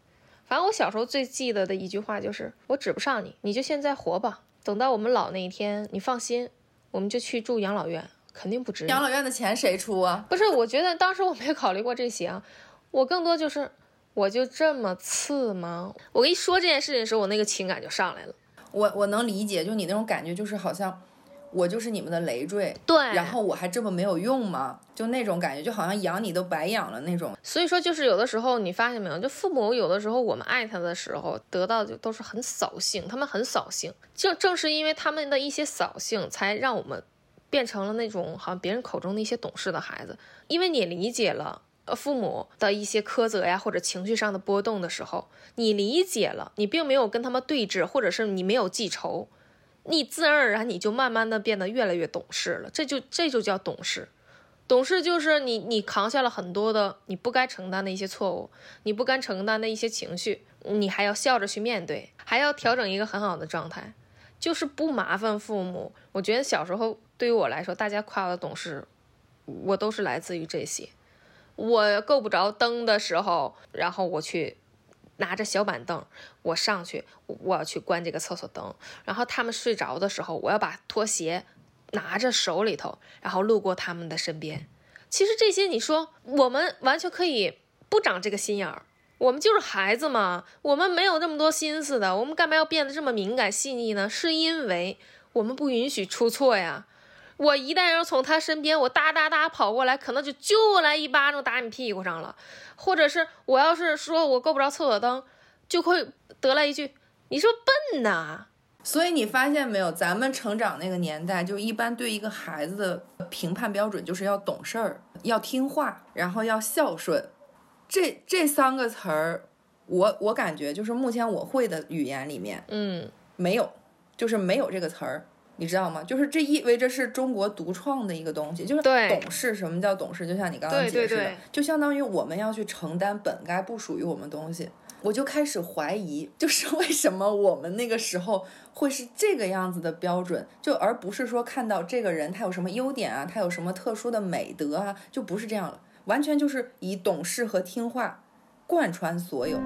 反正我小时候最记得的一句话就是：我指不上你，你就现在活吧。等到我们老那一天，你放心，我们就去住养老院。肯定不值。养老院的钱谁出啊？不是，我觉得当时我没考虑过这些啊。我更多就是，我就这么次吗？我跟你说这件事情的时候，我那个情感就上来了。我我能理解，就你那种感觉，就是好像我就是你们的累赘。对。然后我还这么没有用吗？就那种感觉，就好像养你都白养了那种。所以说，就是有的时候你发现没有，就父母有的时候我们爱他的时候，得到就都是很扫兴，他们很扫兴。就正是因为他们的一些扫兴，才让我们。变成了那种好像别人口中的一些懂事的孩子，因为你理解了呃父母的一些苛责呀，或者情绪上的波动的时候，你理解了，你并没有跟他们对峙，或者是你没有记仇，你自然而然你就慢慢的变得越来越懂事了，这就这就叫懂事。懂事就是你你扛下了很多的你不该承担的一些错误，你不该承担的一些情绪，你还要笑着去面对，还要调整一个很好的状态。就是不麻烦父母，我觉得小时候对于我来说，大家夸我的懂事，我都是来自于这些。我够不着灯的时候，然后我去拿着小板凳，我上去，我要去关这个厕所灯。然后他们睡着的时候，我要把拖鞋拿着手里头，然后路过他们的身边。其实这些，你说我们完全可以不长这个心眼儿。我们就是孩子嘛，我们没有那么多心思的，我们干嘛要变得这么敏感细腻呢？是因为我们不允许出错呀。我一旦要从他身边，我哒哒哒跑过来，可能就就来一巴掌打你屁股上了，或者是我要是说我够不着厕所灯，就会得来一句你说笨呐。所以你发现没有，咱们成长那个年代，就一般对一个孩子的评判标准就是要懂事儿，要听话，然后要孝顺。这这三个词儿，我我感觉就是目前我会的语言里面，嗯，没有，就是没有这个词儿，你知道吗？就是这意味着是中国独创的一个东西，就是懂事。什么叫懂事？就像你刚刚解释的，就相当于我们要去承担本该不属于我们东西。我就开始怀疑，就是为什么我们那个时候会是这个样子的标准，就而不是说看到这个人他有什么优点啊，他有什么特殊的美德啊，就不是这样了。完全就是以懂事和听话贯穿所有，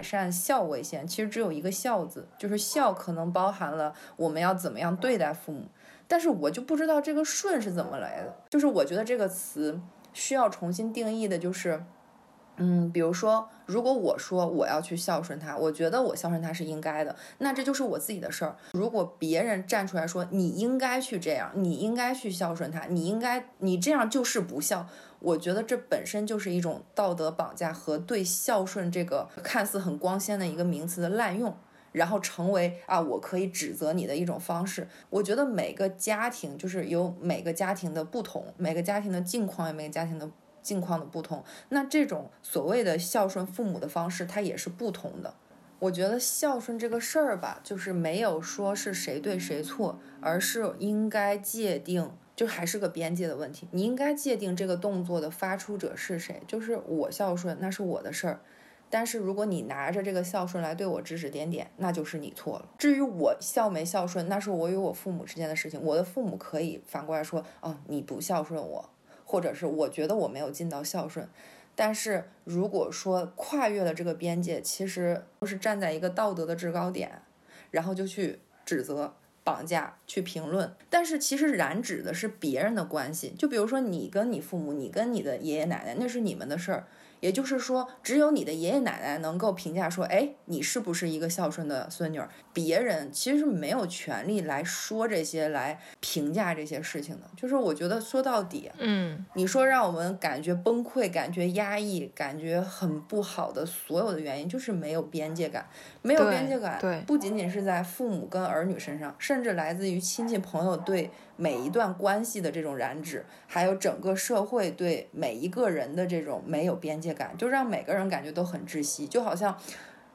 百善孝为先。其实只有一个孝字，就是孝可能包含了我们要怎么样对待父母，但是我就不知道这个顺是怎么来的。就是我觉得这个词需要重新定义的，就是。嗯，比如说，如果我说我要去孝顺他，我觉得我孝顺他是应该的，那这就是我自己的事儿。如果别人站出来说你应该去这样，你应该去孝顺他，你应该你这样就是不孝，我觉得这本身就是一种道德绑架和对孝顺这个看似很光鲜的一个名词的滥用，然后成为啊我可以指责你的一种方式。我觉得每个家庭就是有每个家庭的不同，每个家庭的境况有每个家庭的。境况的不同，那这种所谓的孝顺父母的方式，它也是不同的。我觉得孝顺这个事儿吧，就是没有说是谁对谁错，而是应该界定，就还是个边界的问题。你应该界定这个动作的发出者是谁，就是我孝顺，那是我的事儿。但是如果你拿着这个孝顺来对我指指点点，那就是你错了。至于我孝没孝顺，那是我与我父母之间的事情。我的父母可以反过来说，哦，你不孝顺我，或者是我觉得我没有尽到孝顺。但是如果说跨越了这个边界，其实都是站在一个道德的制高点，然后就去指责、绑架、去评论。但是其实染指的是别人的关系，就比如说你跟你父母，你跟你的爷爷奶奶，那是你们的事儿。也就是说，只有你的爷爷奶奶能够评价说，哎，你是不是一个孝顺的孙女儿？别人其实是没有权利来说这些、来评价这些事情的。就是我觉得说到底，嗯，你说让我们感觉崩溃、感觉压抑、感觉很不好的所有的原因，就是没有边界感。没有边界感，对，不仅仅是在父母跟儿女身上，甚至来自于亲戚朋友对每一段关系的这种染指，还有整个社会对每一个人的这种没有边界感，就让每个人感觉都很窒息。就好像，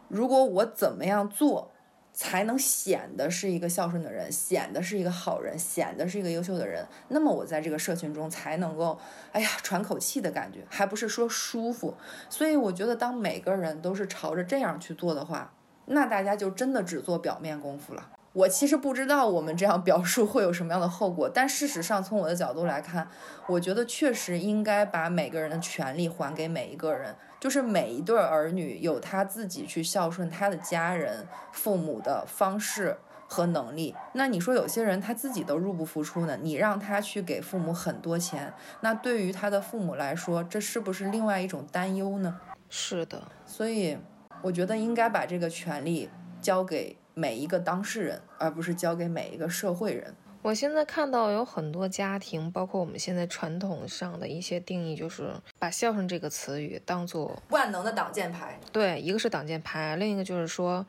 如果我怎么样做，才能显得是一个孝顺的人，显得是一个好人，显得是一个优秀的人，那么我在这个社群中才能够，哎呀，喘口气的感觉，还不是说舒服。所以我觉得，当每个人都是朝着这样去做的话，那大家就真的只做表面功夫了。我其实不知道我们这样表述会有什么样的后果，但事实上从我的角度来看，我觉得确实应该把每个人的权利还给每一个人，就是每一对儿女有他自己去孝顺他的家人、父母的方式和能力。那你说有些人他自己都入不敷出呢，你让他去给父母很多钱，那对于他的父母来说，这是不是另外一种担忧呢？是的，所以。我觉得应该把这个权利交给每一个当事人，而不是交给每一个社会人。我现在看到有很多家庭，包括我们现在传统上的一些定义，就是把孝顺这个词语当做万能的挡箭牌。对，一个是挡箭牌，另一个就是说，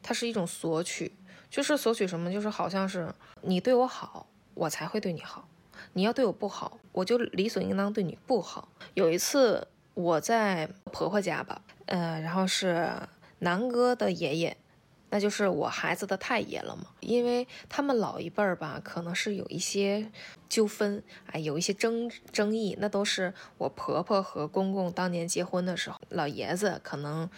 它是一种索取，就是索取什么？就是好像是你对我好，我才会对你好；你要对我不好，我就理所应当对你不好。有一次我在婆婆家吧。呃，然后是南哥的爷爷，那就是我孩子的太爷了嘛。因为他们老一辈儿吧，可能是有一些纠纷，哎，有一些争争议，那都是我婆婆和公公当年结婚的时候，老爷子可能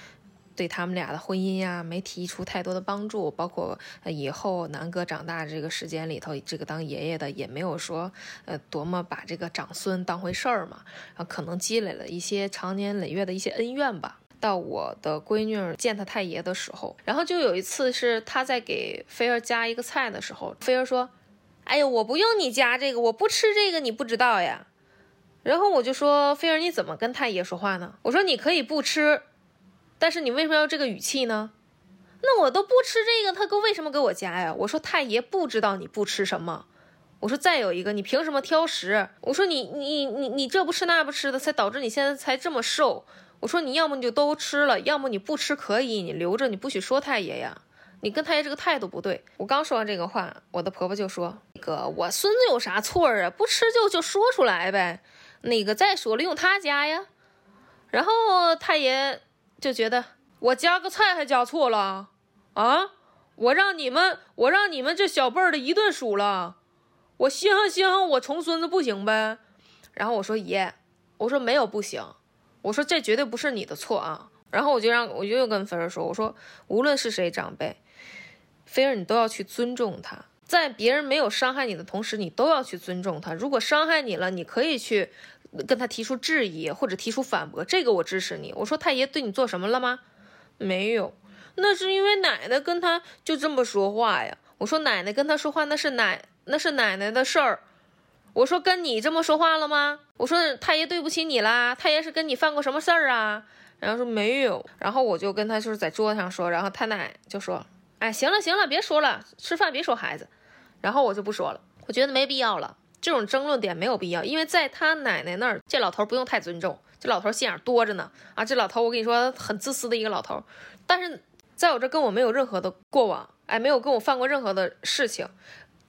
对他们俩的婚姻呀没提出太多的帮助，包括以后南哥长大这个时间里头，这个当爷爷的也没有说呃多么把这个长孙当回事儿嘛，啊，可能积累了一些长年累月的一些恩怨吧。到我的闺女见他太爷的时候，然后就有一次是他在给菲儿夹一个菜的时候，菲儿说：“哎呀，我不用你夹这个，我不吃这个，你不知道呀。”然后我就说：“菲儿，你怎么跟太爷说话呢？”我说：“你可以不吃，但是你为什么要这个语气呢？那我都不吃这个，他哥为什么给我夹呀？”我说：“太爷不知道你不吃什么。”我说：“再有一个，你凭什么挑食？”我说：“你你你你这不吃那不吃的，才导致你现在才这么瘦。”我说你要么你就都吃了，要么你不吃可以，你留着，你不许说太爷呀。你跟太爷这个态度不对。我刚说完这个话，我的婆婆就说：“那个，我孙子有啥错啊？不吃就就说出来呗。那个再说了，用他家呀。”然后太爷就觉得我夹个菜还夹错了啊？我让你们，我让你们这小辈儿的一顿数了。我稀罕稀罕我重孙子不行呗？然后我说爷，我说没有不行。我说这绝对不是你的错啊！然后我就让我就又跟菲儿说，我说无论是谁长辈，菲儿你都要去尊重他，在别人没有伤害你的同时，你都要去尊重他。如果伤害你了，你可以去跟他提出质疑或者提出反驳，这个我支持你。我说太爷对你做什么了吗？没有，那是因为奶奶跟他就这么说话呀。我说奶奶跟他说话那是奶那是奶奶的事儿。我说跟你这么说话了吗？我说太爷对不起你啦，太爷是跟你犯过什么事儿啊？然后说没有，然后我就跟他就是在桌子上说，然后他奶就说，哎，行了行了，别说了，吃饭别说孩子，然后我就不说了，我觉得没必要了，这种争论点没有必要，因为在他奶奶那儿，这老头不用太尊重，这老头心眼多着呢啊，这老头我跟你说很自私的一个老头，但是在我这跟我没有任何的过往，哎，没有跟我犯过任何的事情。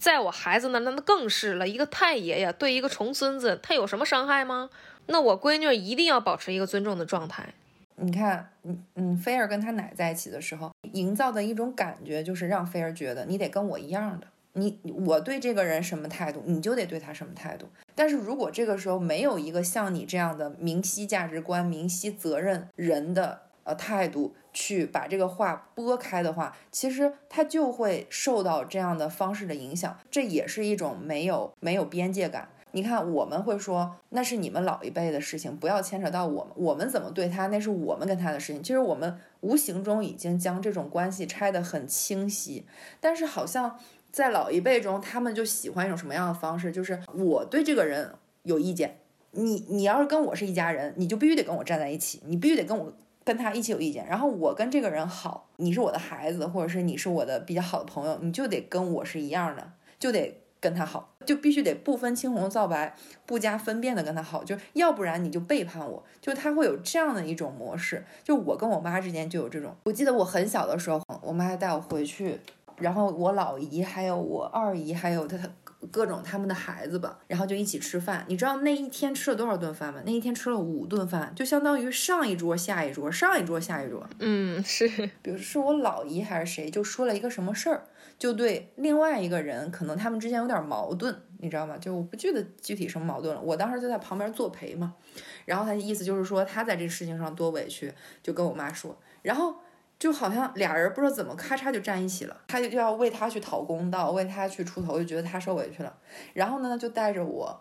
在我孩子那，那那更是了。一个太爷爷对一个重孙子，他有什么伤害吗？那我闺女一定要保持一个尊重的状态。你看，嗯嗯，菲儿跟他奶在一起的时候，营造的一种感觉就是让菲儿觉得你得跟我一样的，你我对这个人什么态度，你就得对他什么态度。但是如果这个时候没有一个像你这样的明晰价值观、明晰责任人的呃态度去把这个话拨开的话，其实他就会受到这样的方式的影响，这也是一种没有没有边界感。你看，我们会说那是你们老一辈的事情，不要牵扯到我们。我们怎么对他，那是我们跟他的事情。其实我们无形中已经将这种关系拆得很清晰。但是好像在老一辈中，他们就喜欢一种什么样的方式？就是我对这个人有意见，你你要是跟我是一家人，你就必须得跟我站在一起，你必须得跟我跟他一起有意见。然后我跟这个人好，你是我的孩子，或者是你是我的比较好的朋友，你就得跟我是一样的，就得。跟他好，就必须得不分青红皂白、不加分辨的跟他好，就要不然你就背叛我。就他会有这样的一种模式，就我跟我妈之间就有这种。我记得我很小的时候，我妈还带我回去，然后我老姨还有我二姨还有她她各种他们的孩子吧，然后就一起吃饭。你知道那一天吃了多少顿饭吗？那一天吃了五顿饭，就相当于上一桌下一桌，上一桌下一桌。嗯，是，比如是我老姨还是谁，就说了一个什么事儿。就对另外一个人，可能他们之间有点矛盾，你知道吗？就我不记得具体什么矛盾了。我当时就在旁边作陪嘛，然后他的意思就是说他在这事情上多委屈，就跟我妈说，然后就好像俩人不知道怎么咔嚓就站一起了，他就要为他去讨公道，为他去出头，就觉得他受委屈了。然后呢，就带着我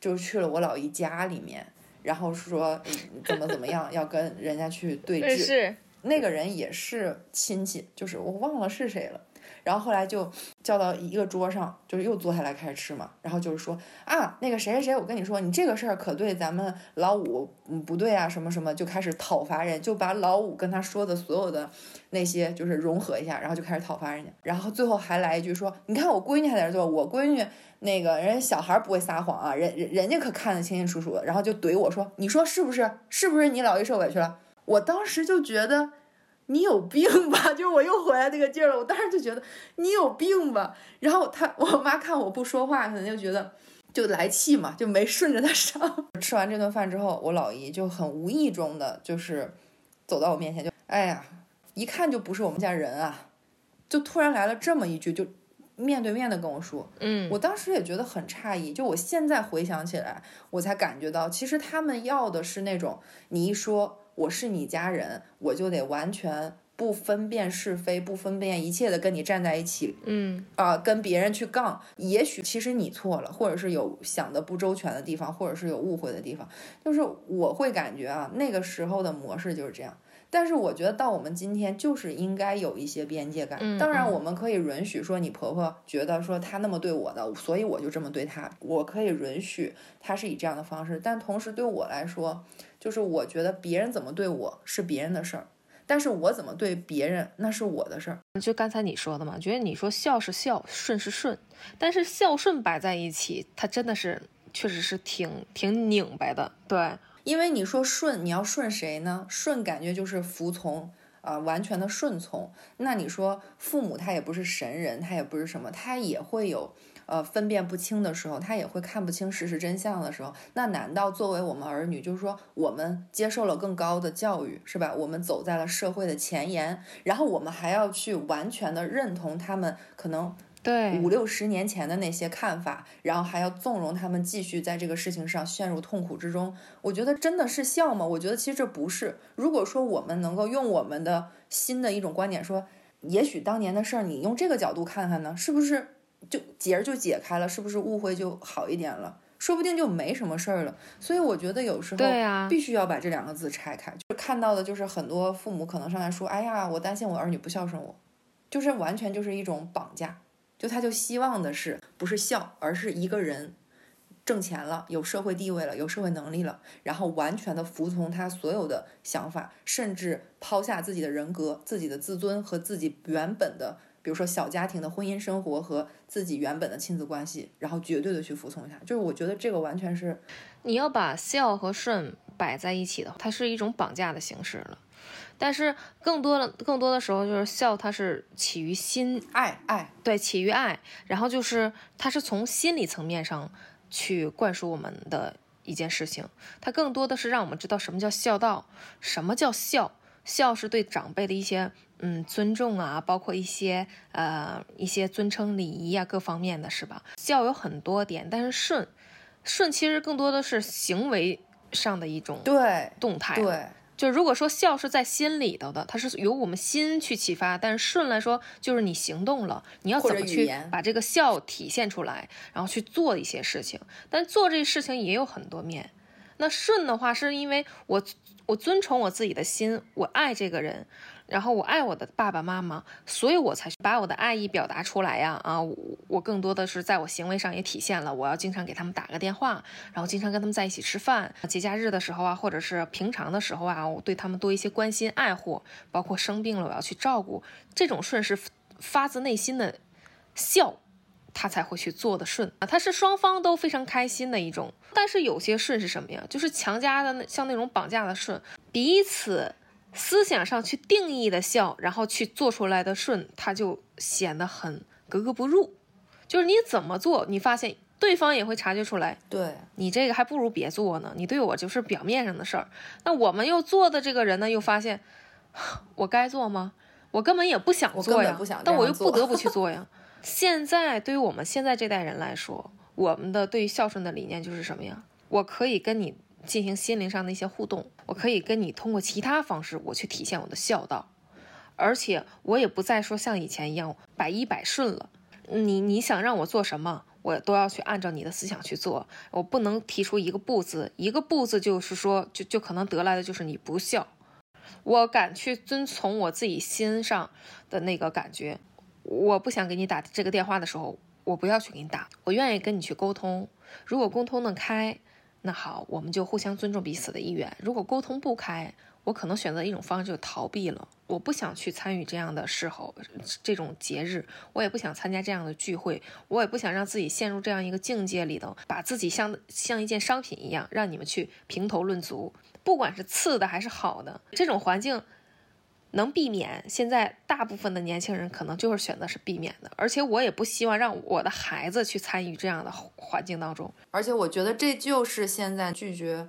就去了我老姨家里面，然后说怎么怎么样，要跟人家去对峙。是那个人也是亲戚，就是我忘了是谁了。然后后来就叫到一个桌上，就是又坐下来开始吃嘛。然后就是说啊，那个谁谁谁，我跟你说，你这个事儿可对咱们老五嗯不对啊，什么什么，就开始讨伐人，就把老五跟他说的所有的那些就是融合一下，然后就开始讨伐人家。然后最后还来一句说，你看我闺女还在这坐，我闺女那个人小孩不会撒谎啊，人人人家可看得清清楚楚的。然后就怼我说，你说是不是？是不是你老爷受委屈了？我当时就觉得。你有病吧？[laughs] 就是我又回来那个劲儿了。我当时就觉得你有病吧。然后他我妈看我不说话，可能就觉得就来气嘛，就没顺着他上。[laughs] 吃完这顿饭之后，我老姨就很无意中的就是走到我面前，就哎呀，一看就不是我们家人啊，就突然来了这么一句，就面对面的跟我说。嗯，我当时也觉得很诧异。就我现在回想起来，我才感觉到，其实他们要的是那种你一说。我是你家人，我就得完全不分辨是非，不分辨一切的跟你站在一起。嗯啊，跟别人去杠，也许其实你错了，或者是有想的不周全的地方，或者是有误会的地方。就是我会感觉啊，那个时候的模式就是这样。但是我觉得到我们今天，就是应该有一些边界感。当然，我们可以允许说，你婆婆觉得说她那么对我的，所以我就这么对她。我可以允许她是以这样的方式，但同时对我来说。就是我觉得别人怎么对我是别人的事儿，但是我怎么对别人那是我的事儿。就刚才你说的嘛，觉得你说孝是孝，顺是顺，但是孝顺摆在一起，它真的是确实是挺挺拧巴的。对，因为你说顺，你要顺谁呢？顺感觉就是服从啊，完全的顺从。那你说父母他也不是神人，他也不是什么，他也会有。呃，分辨不清的时候，他也会看不清事实真相的时候，那难道作为我们儿女，就是说我们接受了更高的教育，是吧？我们走在了社会的前沿，然后我们还要去完全的认同他们可能对五六十年前的那些看法，然后还要纵容他们继续在这个事情上陷入痛苦之中？我觉得真的是笑吗？我觉得其实这不是。如果说我们能够用我们的新的一种观点说，也许当年的事儿，你用这个角度看看呢，是不是？就结儿就解开了，是不是误会就好一点了？说不定就没什么事儿了。所以我觉得有时候必须要把这两个字拆开。就是看到的就是很多父母可能上来说：“哎呀，我担心我儿女不孝顺我。”就是完全就是一种绑架。就他就希望的是不是孝，而是一个人挣钱了，有社会地位了，有社会能力了，然后完全的服从他所有的想法，甚至抛下自己的人格、自己的自尊和自己原本的。比如说小家庭的婚姻生活和自己原本的亲子关系，然后绝对的去服从一下，就是我觉得这个完全是，你要把孝和顺摆在一起的，它是一种绑架的形式了。但是更多的更多的时候，就是孝，它是起于心爱爱，对，起于爱，然后就是它是从心理层面上去灌输我们的一件事情，它更多的是让我们知道什么叫孝道，什么叫孝，孝是对长辈的一些。嗯，尊重啊，包括一些呃一些尊称礼仪啊，各方面的是吧？孝有很多点，但是顺，顺其实更多的是行为上的一种对动态。对就如果说孝是在心里头的，它是由我们心去启发，但是顺来说就是你行动了，你要怎么去把这个孝体现出来，然后去做一些事情。但做这事情也有很多面。那顺的话，是因为我我尊崇我自己的心，我爱这个人，然后我爱我的爸爸妈妈，所以我才把我的爱意表达出来呀。啊，我我更多的是在我行为上也体现了，我要经常给他们打个电话，然后经常跟他们在一起吃饭，节假日的时候啊，或者是平常的时候啊，我对他们多一些关心爱护，包括生病了我要去照顾，这种顺是发自内心的孝。他才会去做的顺啊，他是双方都非常开心的一种。但是有些顺是什么呀？就是强加的像那种绑架的顺，彼此思想上去定义的孝，然后去做出来的顺，他就显得很格格不入。就是你怎么做，你发现对方也会察觉出来，对，你这个还不如别做呢。你对我就是表面上的事儿，那我们又做的这个人呢，又发现 [laughs] 我该做吗？我根本也不想做呀，但我又不得不去 [laughs] 做呀。现在对于我们现在这代人来说，我们的对于孝顺的理念就是什么呀？我可以跟你进行心灵上的一些互动，我可以跟你通过其他方式，我去体现我的孝道，而且我也不再说像以前一样百依百顺了。你你想让我做什么，我都要去按照你的思想去做，我不能提出一个不字，一个不字就是说，就就可能得来的就是你不孝。我敢去遵从我自己心上的那个感觉，我不想给你打这个电话的时候，我不要去给你打，我愿意跟你去沟通。如果沟通的开，那好，我们就互相尊重彼此的意愿。如果沟通不开，我可能选择一种方式就逃避了。我不想去参与这样的事候，这种节日，我也不想参加这样的聚会，我也不想让自己陷入这样一个境界里头，把自己像像一件商品一样，让你们去评头论足。不管是次的还是好的，这种环境能避免。现在大部分的年轻人可能就是选择是避免的，而且我也不希望让我的孩子去参与这样的环境当中。而且我觉得这就是现在拒绝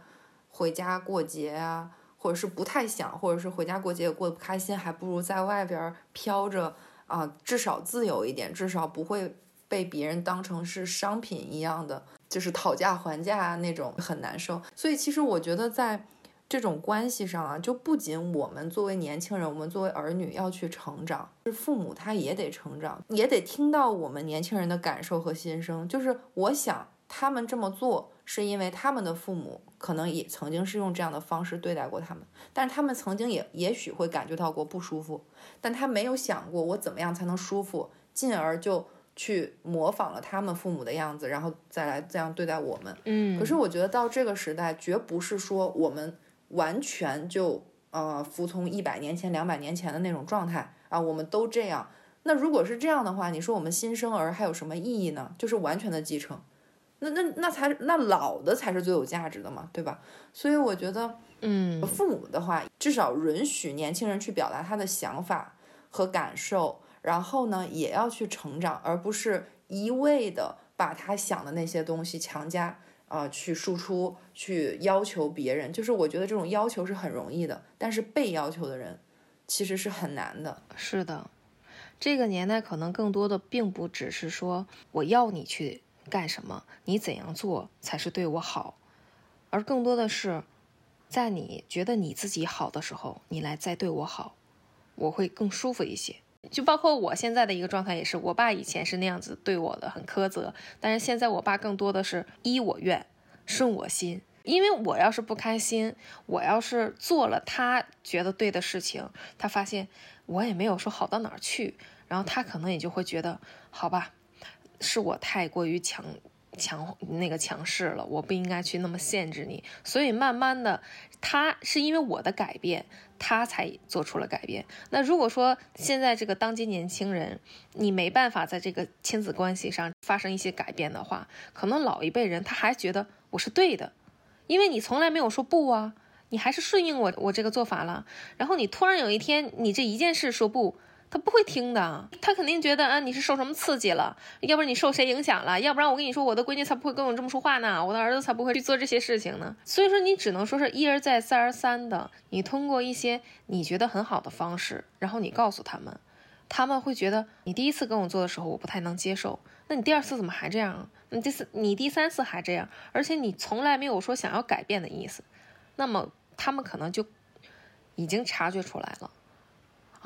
回家过节啊，或者是不太想，或者是回家过节也过得不开心，还不如在外边飘着啊，至少自由一点，至少不会被别人当成是商品一样的，就是讨价还价那种很难受。所以其实我觉得在这种关系上啊，就不仅我们作为年轻人，我们作为儿女要去成长，是父母他也得成长，也得听到我们年轻人的感受和心声。就是我想他们这么做，是因为他们的父母可能也曾经是用这样的方式对待过他们，但是他们曾经也也许会感觉到过不舒服，但他没有想过我怎么样才能舒服，进而就去模仿了他们父母的样子，然后再来这样对待我们。嗯可是我觉得到这个时代，绝不是说我们完全就呃服从一百年前、两百年前的那种状态啊，我们都这样。那如果是这样的话，你说我们新生儿还有什么意义呢？就是完全的继承，那那那才那老的才是最有价值的嘛，对吧？所以我觉得，嗯，父母的话，至少允许年轻人去表达他的想法和感受，然后呢，也要去成长，而不是一味的把他想的那些东西强加啊、呃去输出，去要求别人。就是我觉得这种要求是很容易的，但是被要求的人其实是很难的。是的，这个年代可能更多的并不只是说我要你去干什么，你怎样做才是对我好，而更多的是，在你觉得你自己好的时候，你来再对我好，我会更舒服一些。就包括我现在的一个状态也是，我爸以前是那样子对我的，很苛责，但是现在我爸更多的是依我愿，顺我心。因为我要是不开心，我要是做了他觉得对的事情，他发现我也没有说好到哪儿去，然后他可能也就会觉得，好吧，是我太过于强强那个强势了，我不应该去那么限制你。所以慢慢的，他是因为我的改变，他才做出了改变。那如果说现在这个当今年轻人，你没办法在这个亲子关系上发生一些改变的话，可能老一辈人他还觉得我是对的，因为你从来没有说不啊，你还是顺应我我这个做法了。然后你突然有一天，你这一件事说不。他不会听的，他肯定觉得啊，你是受什么刺激了，要不然你受谁影响了，要不然我跟你说，我的闺女才不会跟我这么说话呢，我的儿子才不会去做这些事情呢。所以说，你只能说是一而再，再而三的，你通过一些你觉得很好的方式，然后你告诉他们，他们会觉得你第一次跟我做的时候，我不太能接受，那你第二次怎么还这样？你第四，你第三次还这样，而且你从来没有说想要改变的意思，那么他们可能就已经察觉出来了。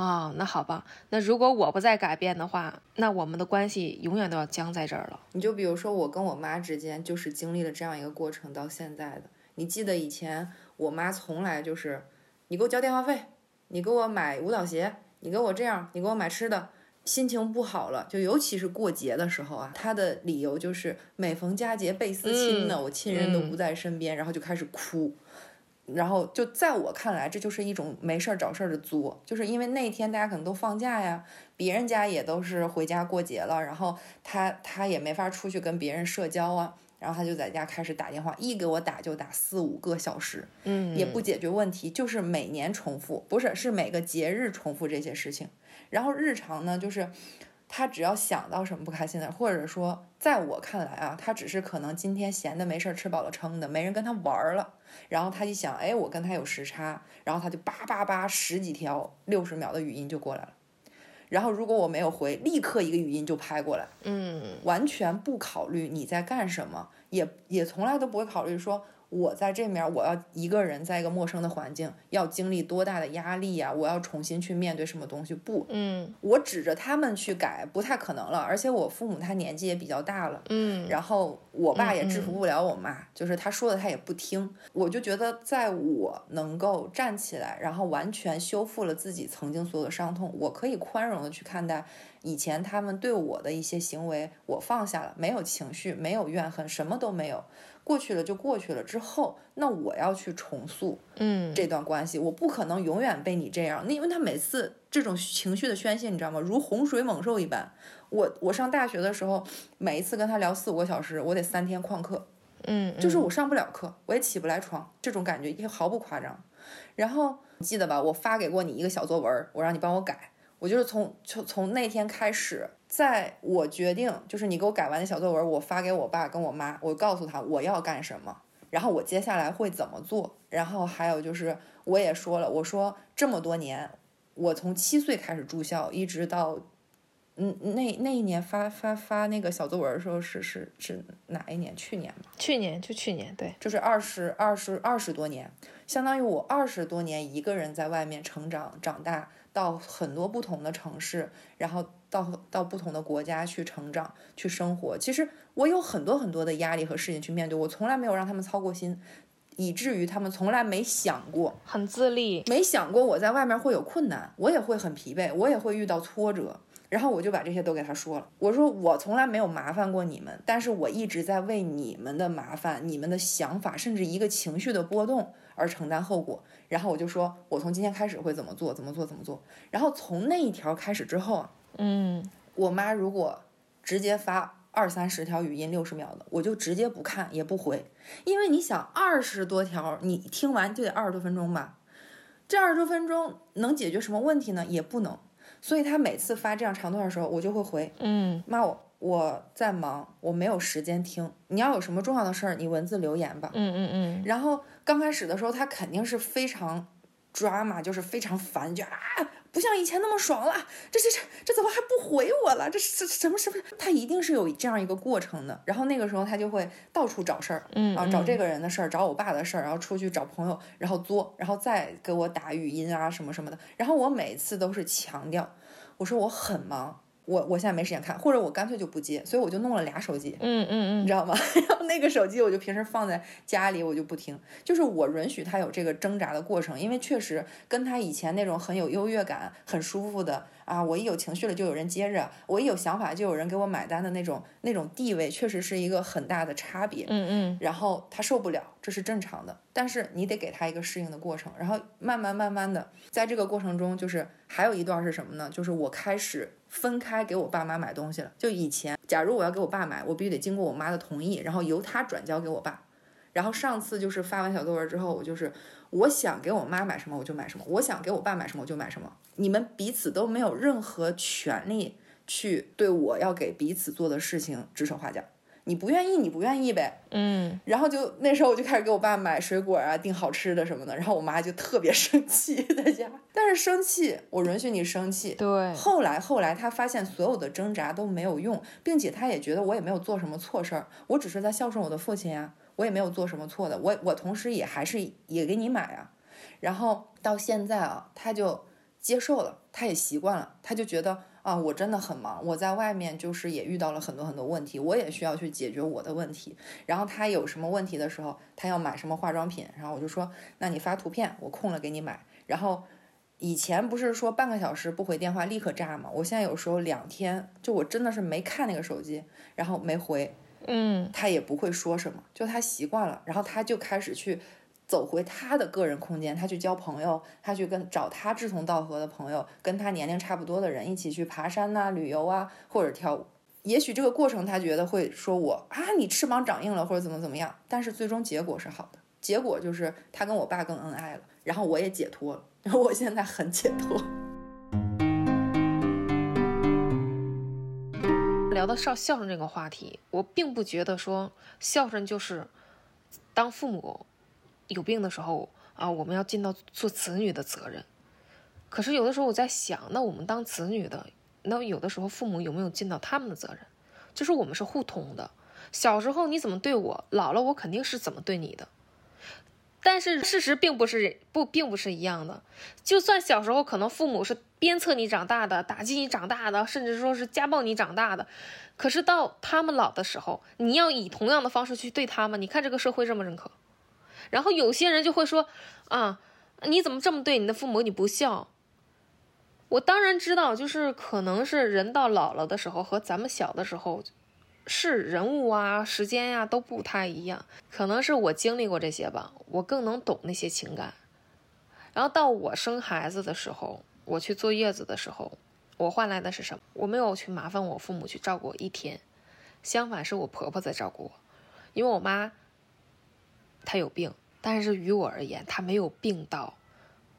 啊、那好吧，那如果我不再改变的话，那我们的关系永远都要僵在这儿了。你就比如说我跟我妈之间，就是经历了这样一个过程到现在的。你记得以前我妈从来就是，你给我交电话费，你给我买舞蹈鞋，你给我这样，你给我买吃的。心情不好了，就尤其是过节的时候啊，她的理由就是每逢佳节倍思亲呢，我亲人都不在身边，然后就开始哭。然后就在我看来，这就是一种没事儿找事儿的作，就是因为那天大家可能都放假呀，别人家也都是回家过节了，然后他他也没法出去跟别人社交啊，然后他就在家开始打电话，一给我打就打四五个小时，嗯，也不解决问题，就是每年重复，不是是每个节日重复这些事情，然后日常呢就是。他只要想到什么不开心的，或者说，在我看来啊，他只是可能今天闲的没事儿，吃饱了撑的，没人跟他玩儿了，然后他一想，哎，我跟他有时差，然后他就叭叭叭十几条六十秒的语音就过来了，然后如果我没有回，立刻一个语音就拍过来，嗯。完全不考虑你在干什么，也也从来都不会考虑说我在这面我要一个人在一个陌生的环境要经历多大的压力呀、我要重新去面对什么东西，不，嗯我指着他们去改不太可能了，而且我父母他年纪也比较大了。嗯然后我爸也制服不了我妈，就是他说的他也不听。我就觉得，在我能够站起来，然后完全修复了自己曾经所有的伤痛，我可以宽容的去看待以前他们对我的一些行为，我放下了，没有情绪，没有怨恨，什么都没有，过去了就过去了。之后，那我要去重塑嗯这段关系，我不可能永远被你这样。那因为他每次这种情绪的宣泄，你知道吗？如洪水猛兽一般。我我上大学的时候，每一次跟他聊四五个小时，我得三天旷课，嗯，就是我上不了课，我也起不来床，这种感觉也毫不夸张。然后你记得吧？我发给过你一个小作文，我让你帮我改。我就是从从从那天开始，在我决定就是你给我改完那小作文，我发给我爸跟我妈，我告诉他我要干什么，然后我接下来会怎么做。然后还有就是我也说了，我说这么多年，我从七岁开始住校，一直到。嗯，那那一年发发发那个小作文的时候是是是哪一年？去年吧。去年就去年，对，就是二十二十二十多年，相当于我二十多年一个人在外面成长长大，到很多不同的城市，然后到到不同的国家去成长去生活。其实我有很多很多的压力和事情去面对，我从来没有让他们操过心，以至于他们从来没想过，很自立，没想过我在外面会有困难，我也会很疲惫，我也会遇到挫折。然后我就把这些都给他说了，我说我从来没有麻烦过你们，但是我一直在为你们的麻烦、你们的想法，甚至一个情绪的波动而承担后果。然后我就说，我从今天开始会怎么做，怎么做，怎么做。然后从那一条开始之后啊，嗯我妈如果直接发二三十条语音六十秒的，我就直接不看也不回，因为你想二十多条，你听完就得二十多分钟吧，这二十多分钟能解决什么问题呢？也不能。所以她每次发这样长段的时候，我就会回嗯妈，我我在忙，我没有时间听。你要有什么重要的事儿，你文字留言吧。嗯嗯嗯，然后刚开始的时候，他肯定是非常 drama，就是非常烦，就啊，不像以前那么爽了，这这这这怎么还不回我了？这是这什么什么？他一定是有这样一个过程的。然后那个时候他就会到处找事儿，嗯啊，找这个人的事儿，找我爸的事儿，然后出去找朋友，然后作，然后再给我打语音啊什么什么的。然后我每次都是强调，我说我很忙。我我现在没时间看，或者我干脆就不接，所以我就弄了俩手机，嗯嗯嗯你知道吗？[laughs] 然后那个手机我就平时放在家里，我就不听，就是我允许他有这个挣扎的过程，因为确实跟他以前那种很有优越感、很舒服的啊，我一有情绪了就有人接着，我一有想法就有人给我买单的那种那种地位，确实是一个很大的差别。嗯嗯然后他受不了，这是正常的，但是你得给他一个适应的过程，然后慢慢慢慢的，在这个过程中，就是还有一段是什么呢？就是我开始分开给我爸妈买东西了。就以前，假如我要给我爸买，我必须得经过我妈的同意，然后由她转交给我爸。然后上次就是发完小作文之后，我就是我想给我妈买什么我就买什么，我想给我爸买什么我就买什么，你们彼此都没有任何权利去对我要给彼此做的事情指手画脚。你不愿意，你不愿意呗。嗯然后就那时候我就开始给我爸买水果啊，订好吃的什么的，然后我妈就特别生气 [laughs] 在家。但是生气，我允许你生气。对，后来后来，她发现所有的挣扎都没有用，并且她也觉得我也没有做什么错事儿，我只是在孝顺我的父亲呀，我也没有做什么错的，我我同时也还是也给你买啊。然后到现在啊，他就接受了，他也习惯了，他就觉得啊，我真的很忙，我在外面就是也遇到了很多很多问题，我也需要去解决我的问题。然后他有什么问题的时候，他要买什么化妆品，然后我就说，那你发图片，我空了给你买。然后以前不是说半个小时不回电话立刻炸吗？我现在有时候两天，就我真的是没看那个手机，然后没回，嗯，他也不会说什么，就他习惯了，然后他就开始去走回他的个人空间，他去交朋友，他去跟找他志同道合的朋友，跟他年龄差不多的人一起去爬山呐、旅游啊，或者跳舞。也许这个过程他觉得会说我啊，你翅膀长硬了或者怎么怎么样，但是最终结果是好的，结果就是他跟我爸更恩爱了，然后我也解脱了，然后我现在很解脱。[laughs] 聊到孝孝顺这个话题，我并不觉得说孝顺就是当父母有病的时候啊，我们要尽到做子女的责任。可是有的时候我在想，那我们当子女的，那有的时候父母有没有尽到他们的责任？就是我们是互通的。小时候你怎么对我，老了我肯定是怎么对你的。但是事实并不是不并不是一样的。就算小时候可能父母是鞭策你长大的，打击你长大的，甚至说是家暴你长大的，可是到他们老的时候，你要以同样的方式去对他们。你看这个社会认不认可？然后有些人就会说啊，你怎么这么对你的父母？你不孝。我当然知道，就是可能是人到老了的时候和咱们小的时候。是人物啊，时间呀、都不太一样，可能是我经历过这些吧，我更能懂那些情感。然后到我生孩子的时候，我去坐月子的时候，我换来的是什么？我没有去麻烦我父母去照顾我一天，相反是我婆婆在照顾我，因为我妈她有病，但是于我而言，她没有病到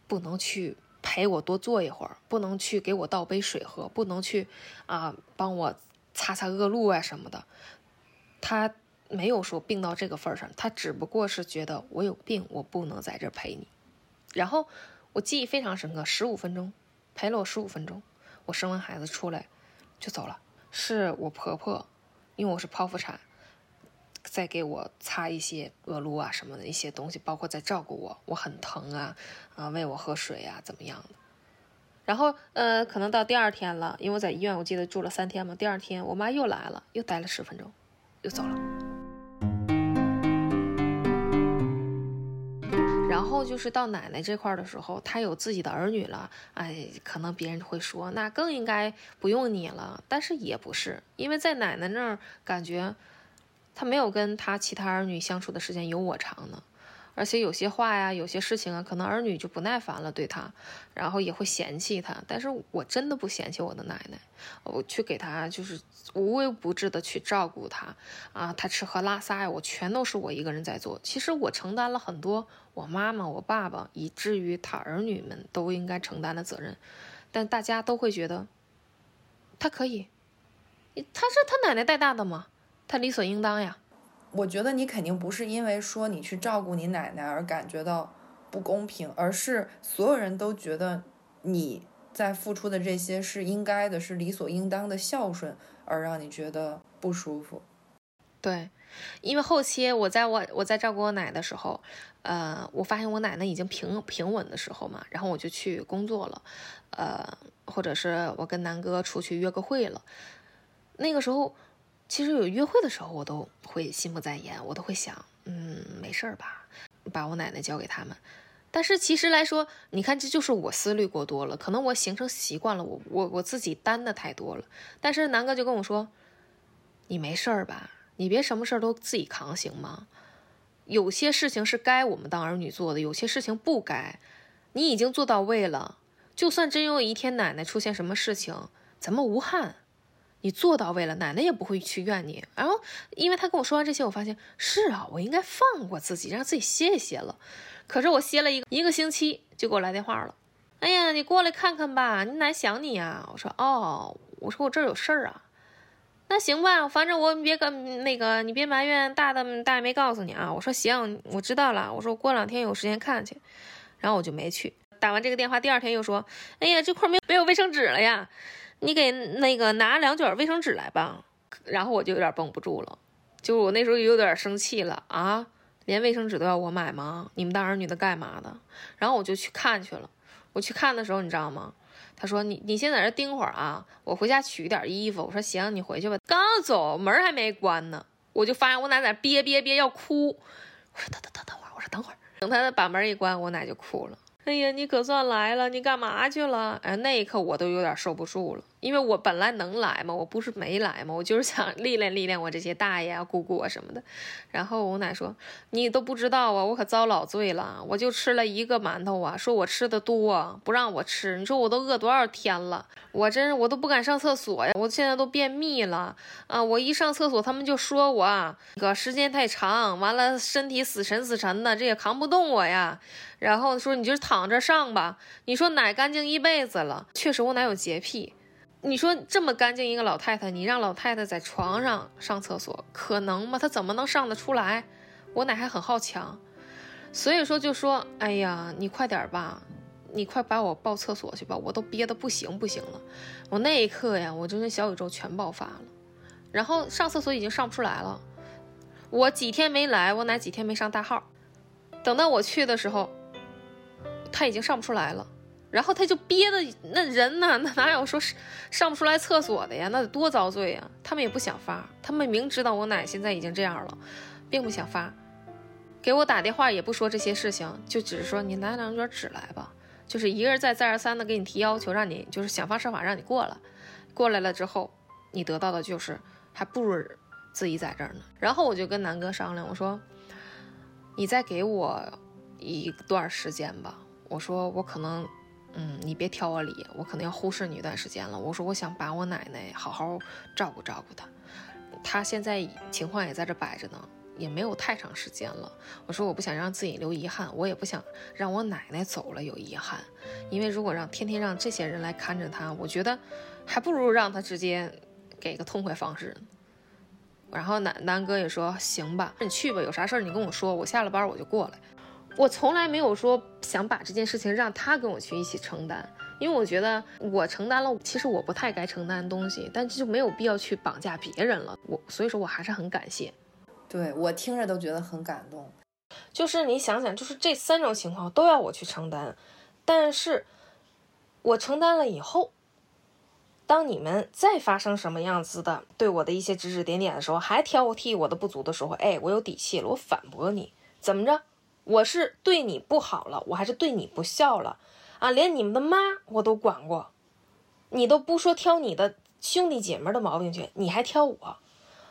不能去陪我多坐一会儿，不能去给我倒杯水喝，不能去啊帮我。擦擦恶露啊什么的，他没有说病到这个份上，他只不过是觉得我有病，我不能在这陪你。然后我记忆非常深刻，十五分钟陪了我十五分钟，我生完孩子出来就走了。是我婆婆，因为我是剖腹产，再给我擦一些恶露啊什么的一些东西，包括在照顾我，我很疼啊啊，喂我喝水啊怎么样的。然后，呃，可能到第二天了，因为我在医院，我记得住了三天嘛。第二天，我妈又来了，又待了十分钟，又走了。然后就是到奶奶这块的时候，她有自己的儿女了，哎，可能别人会说，那更应该不用你了。但是也不是，因为在奶奶那儿，感觉他没有跟他其他儿女相处的时间有我长呢。而且有些话呀，有些事情啊，可能儿女就不耐烦了，对他，然后也会嫌弃他。但是我真的不嫌弃我的奶奶，我去给他就是无微不至的去照顾他啊，他吃喝拉撒呀，我全都是我一个人在做。其实我承担了很多我妈妈、我爸爸，以至于他儿女们都应该承担的责任，但大家都会觉得他可以，他是他奶奶带大的嘛，他理所应当呀。我觉得你肯定不是因为说你去照顾你奶奶而感觉到不公平，而是所有人都觉得你在付出的这些是应该的，是理所应当的孝顺，而让你觉得不舒服。对，因为后期我在我我在照顾我奶的时候，呃，我发现我奶奶已经平平稳的时候嘛，然后我就去工作了，呃，或者是我跟南哥出去约个会了，那个时候。其实有约会的时候，我都会心不在焉，我都会想，嗯，没事儿吧，把我奶奶交给他们。但是其实来说，你看，这就是我思虑过多了，可能我形成习惯了，我我我自己担的太多了。但是南哥就跟我说，你没事儿吧？你别什么事儿都自己扛，行吗？有些事情是该我们当儿女做的，有些事情不该。你已经做到位了，就算真有一天奶奶出现什么事情，咱们无憾。你做到位了，奶奶也不会去怨你。然后，因为他跟我说完这些，我发现是啊，我应该放过自己，让自己歇一歇了。可是我歇了一个一个星期，就给我来电话了。哎呀，你过来看看吧，你奶想你呀。我说哦，我说我这儿有事儿啊。那行吧，反正我别跟那个，你别埋怨大的，大爷没告诉你啊。我说行，我知道了。我说过两天有时间看去。然后我就没去。打完这个电话，第二天又说，哎呀，这块没没有卫生纸了呀。你给那个拿两卷卫生纸来吧，然后我就有点绷不住了，就我那时候有点生气了啊，连卫生纸都要我买吗？你们当儿女的干嘛的？然后我就去看去了。我去看的时候，你知道吗？他说你你先在这盯会儿啊，我回家取一点衣服。我说行，你回去吧。刚走，门还没关呢，我就发现我奶在憋憋憋要哭。我说等等等等会儿，我说等会儿，等他把门一关，我奶就哭了。哎呀，你可算来了，你干嘛去了？哎，那一刻我都有点受不住了。因为我本来能来嘛，我不是没来嘛，我就是想 [laughs] 历练历练我这些大爷啊、姑姑啊什么的。然后我奶说：“你都不知道啊，我可遭老罪了，我就吃了一个馒头啊，说我吃的多，不让我吃。你说我都饿多少天了，我真是我都不敢上厕所呀，我现在都便秘了啊！我一上厕所，他们就说我啊，那个时间太长，完了身体死沉死沉的，这也扛不动我呀。然后说你就躺着上吧。你说奶干净一辈子了，确实我奶有洁癖。”你说这么干净一个老太太，你让老太太在床上上厕所，可能吗？她怎么能上得出来？我奶还很好强，所以说就说，哎呀，你快点吧，你快把我抱厕所去吧，我都憋得不行不行了。我那一刻呀，我就跟小宇宙全爆发了。然后上厕所已经上不出来了，我几天没来，我奶几天没上大号，等到我去的时候，他已经上不出来了。然后他就憋的那人呢，那哪有说是上不出来厕所的呀？那得多遭罪呀！他们也不想发，他们明知道我奶现在已经这样了，并不想发，给我打电话也不说这些事情，就只是说你拿两卷纸来吧，就是一个人再再而三的给你提要求，让你就是想方设法让你过来。过来了之后，你得到的就是还不如自己在这儿呢。然后我就跟南哥商量，我说你再给我一段时间吧，我说我可能。嗯，你别挑我理，我可能要忽视你一段时间了。我说我想把我奶奶好好照顾照顾她，她现在情况也在这摆着呢，也没有太长时间了。我说我不想让自己留遗憾，我也不想让我奶奶走了有遗憾，因为如果让天天让这些人来看着她，我觉得还不如让她直接给个痛快方式。然后南南哥也说行吧，你去吧，有啥事儿你跟我说，我下了班我就过来。我从来没有说想把这件事情让他跟我去一起承担，因为我觉得我承担了，其实我不太该承担的东西，但就没有必要去绑架别人了。我所以说我还是很感谢，对我听着都觉得很感动。就是你想想，就是这三种情况都要我去承担，但是我承担了以后，当你们再发生什么样子的对我的一些指指点点的时候，还挑剔我的不足的时候，哎，我有底气了，我反驳你，怎么着？我是对你不好了，我还是对你不孝了，啊，连你们的妈我都管过，你都不说挑你的兄弟姐妹的毛病去，你还挑我，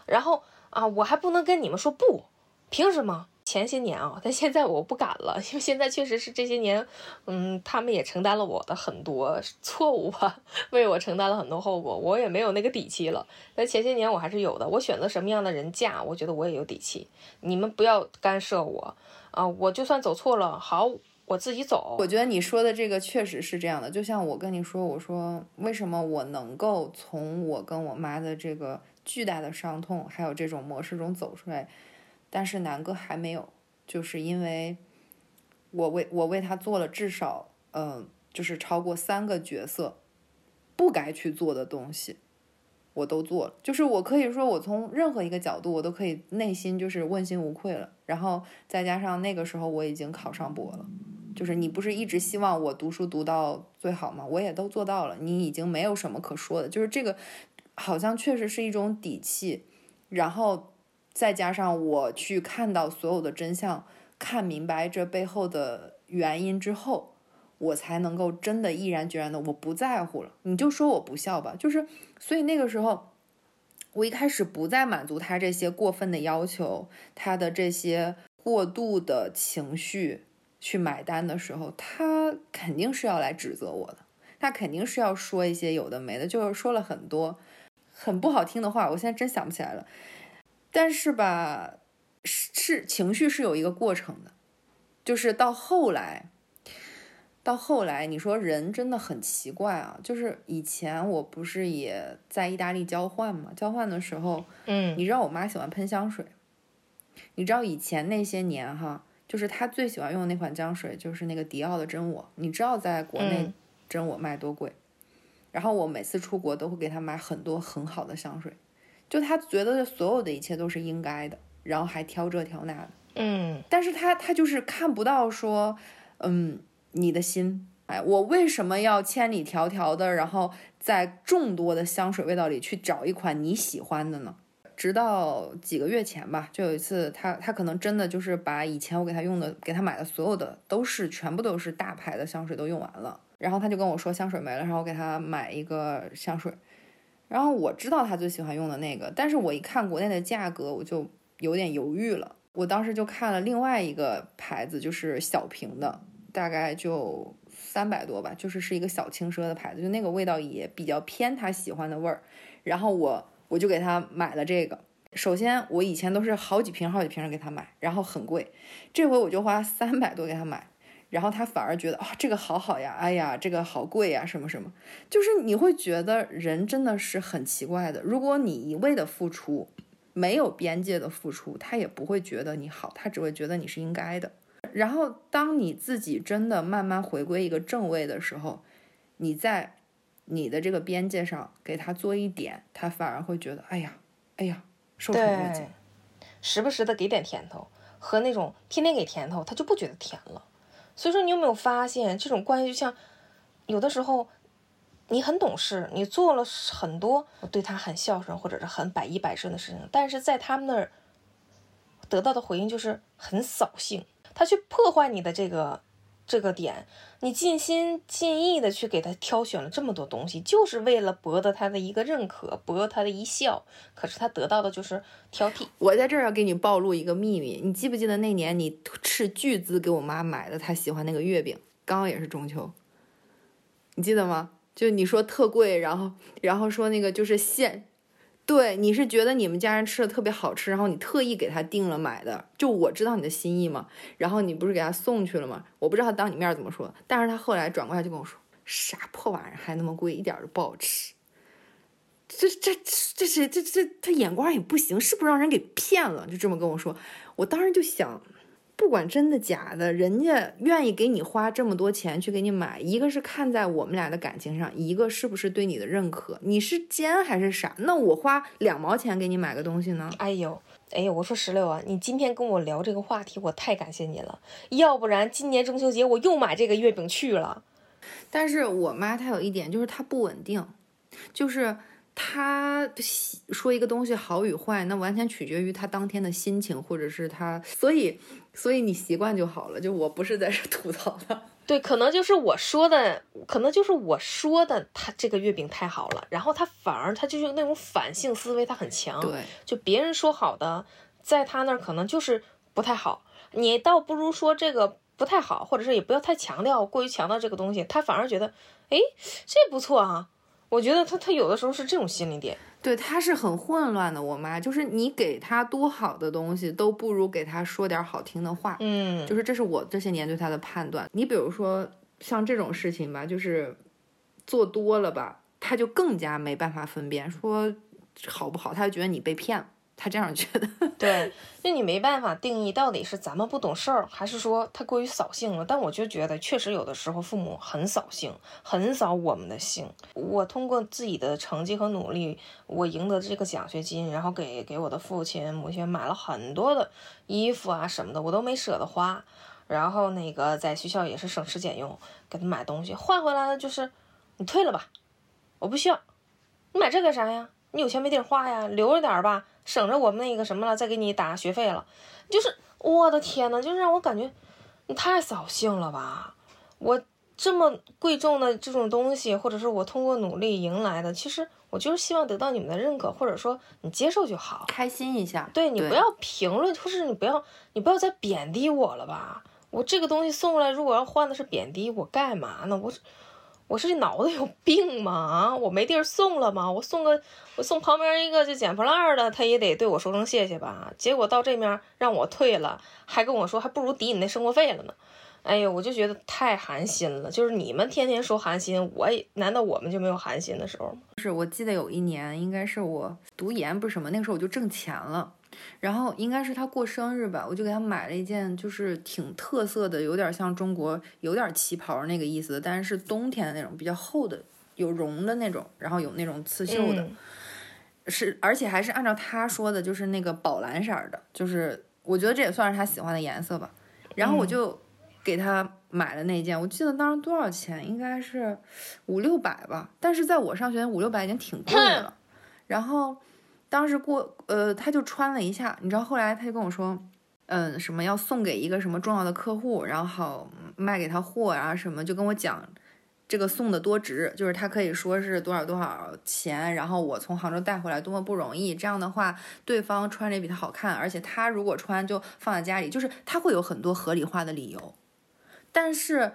然后啊，我还不能跟你们说不，凭什么？前些年啊，但现在我不敢了，[laughs] 因为现在确实是这些年，嗯，他们也承担了我的很多错误吧，[laughs] 为我承担了很多后果，我也没有那个底气了。但前些年我还是有的，我选择什么样的人嫁，我觉得我也有底气。你们不要干涉我啊，我就算走错了，好，我自己走。我觉得你说的这个确实是这样的，就像我跟你说，我说为什么我能够从我跟我妈的这个巨大的伤痛，还有这种模式中走出来。但是南哥还没有，就是因为我为我为他做了至少，嗯，就是超过三个角色不该去做的东西，我都做了。就是我可以说，我从任何一个角度，我都可以内心就是问心无愧了。然后再加上那个时候我已经考上博了，就是你不是一直希望我读书读到最好吗？我也都做到了，你已经没有什么可说的。就是这个好像确实是一种底气，然后。再加上我去看到所有的真相，看明白这背后的原因之后，我才能够真的毅然决然的，我不在乎了。你就说我不孝吧，就是，所以那个时候，我一开始不再满足他这些过分的要求，他的这些过度的情绪去买单的时候，他肯定是要来指责我的，他肯定是要说一些有的没的，就是说了很多很不好听的话，我现在真想不起来了。但是吧，是是情绪是有一个过程的，就是到后来，到后来，你说人真的很奇怪啊。就是以前我不是也在意大利交换嘛，交换的时候，嗯，你知道我妈喜欢喷香水，你知道以前那些年哈，就是她最喜欢用的那款香水就是那个迪奥的真我，你知道在国内真我卖多贵，然后我每次出国都会给她买很多很好的香水。就她觉得所有的一切都是应该的，然后还挑这挑那的，嗯但是她她就是看不到说，嗯，你的心，哎，我为什么要千里迢迢的，然后在众多的香水味道里去找一款你喜欢的呢？直到几个月前吧，就有一次他他可能真的就是把以前我给他用的给他买的所有的都是全部都是大牌的香水都用完了，然后他就跟我说香水没了，然后我给他买一个香水，然后我知道他最喜欢用的那个，但是我一看国内的价格，我就有点犹豫了。我当时就看了另外一个牌子，就是小瓶的，大概就三百多吧，就是是一个小轻奢的牌子，就那个味道也比较偏他喜欢的味儿。然后我我就给他买了这个。首先，我以前都是好几瓶好几瓶的给他买，然后很贵，这回我就花三百多给他买，然后他反而觉得啊、这个好好呀，哎呀这个好贵呀，什么什么，就是你会觉得人真的是很奇怪的。如果你一味的付出，没有边界的付出，他也不会觉得你好，他只会觉得你是应该的。然后，当你自己真的慢慢回归一个正位的时候，你在你的这个边界上给他做一点，他反而会觉得，哎呀，哎呀，受宠若惊。，时不时的给点甜头，和那种天天给甜头，他就不觉得甜了。所以说，你有没有发现这种关系就像有的时候你很懂事，你做了很多对他很孝顺或者是很百依百顺的事情，但是在他们那儿得到的回应就是很扫兴，他去破坏你的这个这个点，你尽心尽意的去给他挑选了这么多东西，就是为了博得他的一个认可，博得他的一笑，可是他得到的就是挑剔。我在这儿要给你暴露一个秘密，你记不记得那年你斥巨资给我妈买的她喜欢那个月饼，刚好也是中秋，你记得吗？就你说特贵，然后然后说那个就是现，对，你是觉得你们家人吃的特别好吃，然后你特意给他订了买的，就我知道你的心意嘛，然后你不是给他送去了嘛？我不知道他当你面怎么说，但是他后来转过来就跟我说，啥破玩意儿还那么贵，一点都不好吃。这这这是这这他眼光也不行，是不是让人给骗了？就这么跟我说，我当时就想，不管真的假的，人家愿意给你花这么多钱去给你买，一个是看在我们俩的感情上，一个是不是对你的认可？你是奸还是傻？那我花两毛钱给你买个东西呢？哎呦，哎呦，我说石榴啊，你今天跟我聊这个话题，我太感谢你了，要不然今年中秋节我又买这个月饼去了。但是我妈她有一点就是她不稳定，就是她喜说一个东西好与坏，那完全取决于她当天的心情，或者是她，所以所以你习惯就好了。就我不是在这吐槽他，[laughs] 对，可能就是我说的，可能就是我说的，他这个月饼太好了，然后他反而他就是那种反性思维，他很强。对，就别人说好的，在他那儿可能就是不太好。你倒不如说这个不太好，或者是也不要太强调，过于强调这个东西，他反而觉得，哎，这不错啊。我觉得他他有的时候是这种心理点。对，他是很混乱的。我妈就是你给他多好的东西，都不如给他说点好听的话。嗯，就是这是我这些年对他的判断。你比如说像这种事情吧，就是做多了吧，他就更加没办法分辨说好不好，他就觉得你被骗了，他这样觉得。[laughs] 对，那你没办法定义到底是咱们不懂事儿，还是说他过于扫兴了。但我就觉得，确实有的时候父母很扫兴，很扫我们的兴。我通过自己的成绩和努力，我赢得这个奖学金，然后给给我的父亲母亲买了很多的衣服啊什么的，我都没舍得花。然后那个在学校也是省吃俭用，给他买东西，换回来的就是你退了吧，我不需要。你买这干啥呀？你有钱没地儿花呀，留着点儿吧，省着我们那个什么了，再给你打学费了。就是我的天呐，就是让我感觉你太扫兴了吧！我这么贵重的这种东西，或者是我通过努力赢来的，其实我就是希望得到你们的认可，或者说你接受就好。开心一下，对你不要评论，或是你不要你不要再贬低我了吧？我这个东西送过来，如果要换的是贬低，我干嘛呢？我我是脑子有病吗？啊，我没地儿送了吗？我送个我送旁边一个就捡破烂的，他也得对我说声谢谢吧？结果到这面让我退了，还跟我说还不如抵你那生活费了呢。哎呦，我就觉得太寒心了。就是你们天天说寒心，我也难道我们就没有寒心的时候吗？是我记得有一年，应该是我读研不是什么，那个时候我就挣钱了，然后应该是他过生日吧，我就给他买了一件就是挺特色的，有点像中国有点旗袍那个意思的，但是是冬天的那种比较厚的，有绒的那种，然后有那种刺绣的，嗯是而且还是按照他说的，就是那个宝蓝色的，就是我觉得这也算是他喜欢的颜色吧。然后我就给他买了那件，我记得当时多少钱，应该是五六百吧。但是在我上学五六百已经挺贵的了。[laughs] 然后当时过呃，他就穿了一下，你知道后来他就跟我说，嗯，什么要送给一个什么重要的客户，然后好卖给他货啊什么，就跟我讲。这个送的多值，就是他可以说是多少多少钱，然后我从杭州带回来多么不容易。这样的话，对方穿着也比他好看，而且他如果穿就放在家里，就是他会有很多合理化的理由。但是，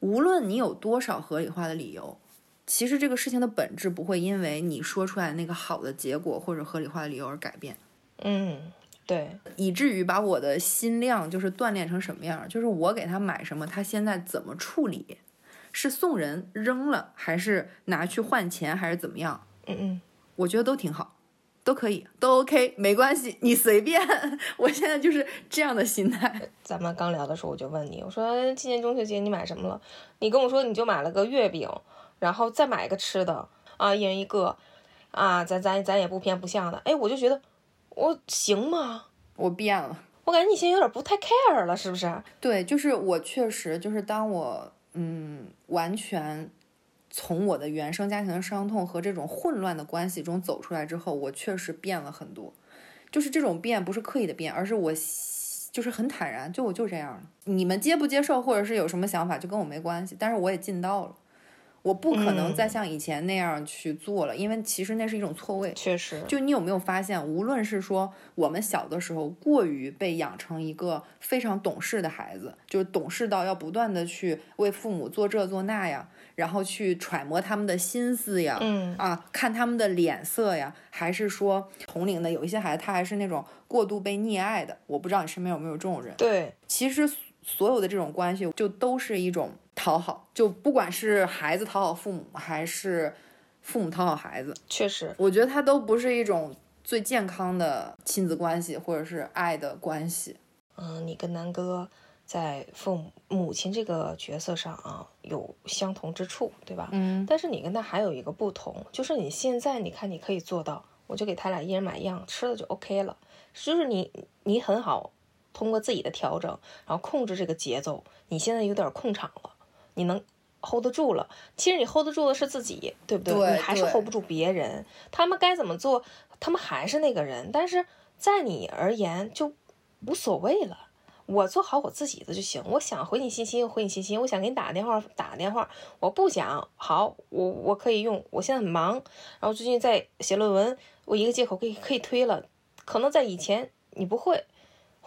无论你有多少合理化的理由，其实这个事情的本质不会因为你说出来那个好的结果或者合理化的理由而改变。嗯，对，以至于把我的心量就是锻炼成什么样，就是我给他买什么，他现在怎么处理。是送人扔了，还是拿去换钱，还是怎么样？嗯嗯，我觉得都挺好，都可以，都 OK，没关系，你随便。[laughs] 我现在就是这样的心态。[laughs] 咱们刚聊的时候，我就问你，我说今年中秋节你买什么了？你跟我说你就买了个月饼，然后再买一个吃的啊，一人一个啊，咱咱咱也不偏不向的。哎，我就觉得我行吗？我变了，我感觉你现在有点不太 care 了，是不是？对，就是我确实就是当我。嗯，完全从我的原生家庭的伤痛和这种混乱的关系中走出来之后，我确实变了很多。就是这种变不是刻意的变，而是我就是很坦然，就我就这样了。你们接不接受，或者是有什么想法，就跟我没关系。但是我也尽到了。我不可能再像以前那样去做了，因为其实那是一种错位。确实，就你有没有发现，无论是说我们小的时候过于被养成一个非常懂事的孩子，就是懂事到要不断的去为父母做这做那呀，然后去揣摩他们的心思呀，嗯啊，看他们的脸色呀，还是说同龄的有一些孩子他还是那种过度被溺爱的？我不知道你身边有没有这种人。对，其实所有的这种关系就都是一种。讨好，就不管是孩子讨好父母，还是父母讨好孩子，确实，我觉得它都不是一种最健康的亲子关系，或者是爱的关系。嗯，你跟南哥在父母母亲这个角色上啊，有相同之处，对吧？嗯。但是你跟他还有一个不同，就是你现在你看你可以做到，我就给他俩一人买一样吃的就 OK 了，就是你你很好通过自己的调整，然后控制这个节奏，你现在有点控场了。你能 hold 得住了，其实你 hold 得住的是自己，对不对？你还是 hold 不住别人。他们该怎么做，他们还是那个人，但是在你而言就无所谓了。我做好我自己的就行。我想回你信息，回你信息；我想给你打个电话，打个电话。我不想，好，我我可以用。我现在很忙，然后最近在写论文，我一个借口可以可以推了。可能在以前你不会。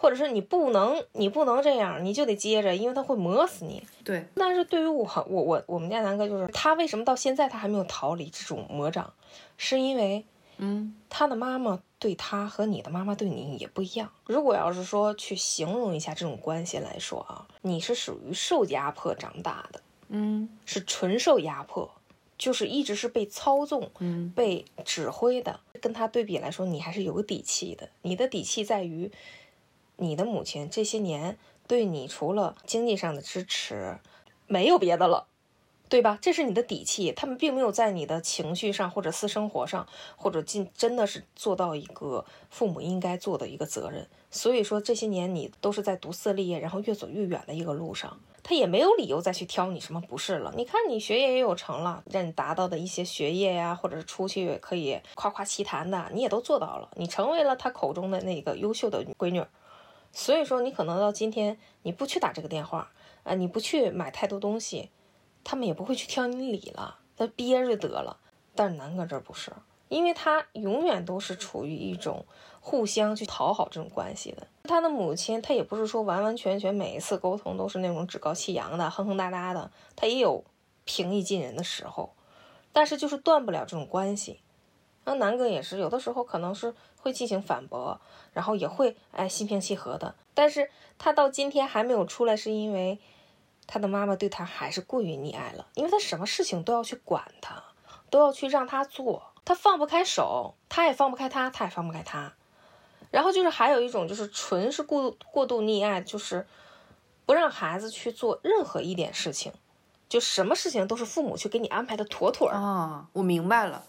或者是你不能，你不能这样，你就得接着，因为他会磨死你。对。但是对于我，我我我们家南哥就是他为什么到现在他还没有逃离这种魔掌，是因为，嗯，他的妈妈对他和你的妈妈对你也不一样。如果要是说去形容一下这种关系来说啊，你是属于受压迫长大的，嗯，是纯受压迫，就是一直是被操纵，嗯，被指挥的。跟他对比来说，你还是有底气的。你的底气在于。你的母亲这些年对你除了经济上的支持，没有别的了，对吧？这是你的底气。他们并没有在你的情绪上或者私生活上，或者尽真的是做到一个父母应该做的一个责任。所以说这些年你都是在独自立业，然后越走越远的一个路上，他也没有理由再去挑你什么不是了。你看你学业也有成了，让你达到的一些学业呀，或者是出去可以夸夸其谈的，你也都做到了。你成为了他口中的那个优秀的闺女。所以说，你可能到今天你不去打这个电话，啊，你不去买太多东西，他们也不会去挑你理了，他憋着得了。但是南哥这不是，因为他永远都是处于一种互相去讨好这种关系的。他的母亲，他也不是说完完全全每一次沟通都是那种趾高气扬的、哼哼哒哒的，他也有平易近人的时候，但是就是断不了这种关系。那南哥也是，有的时候可能是会进行反驳。然后也会哎心平气和的，但是他到今天还没有出来，是因为他的妈妈对他还是过于溺爱了，因为他什么事情都要去管他，都要去让他做，他放不开手，他也放不开他，他也放不开他。然后就是还有一种就是纯是过过度溺爱，就是不让孩子去做任何一点事情，就什么事情都是父母去给你安排的妥妥啊。我明白了，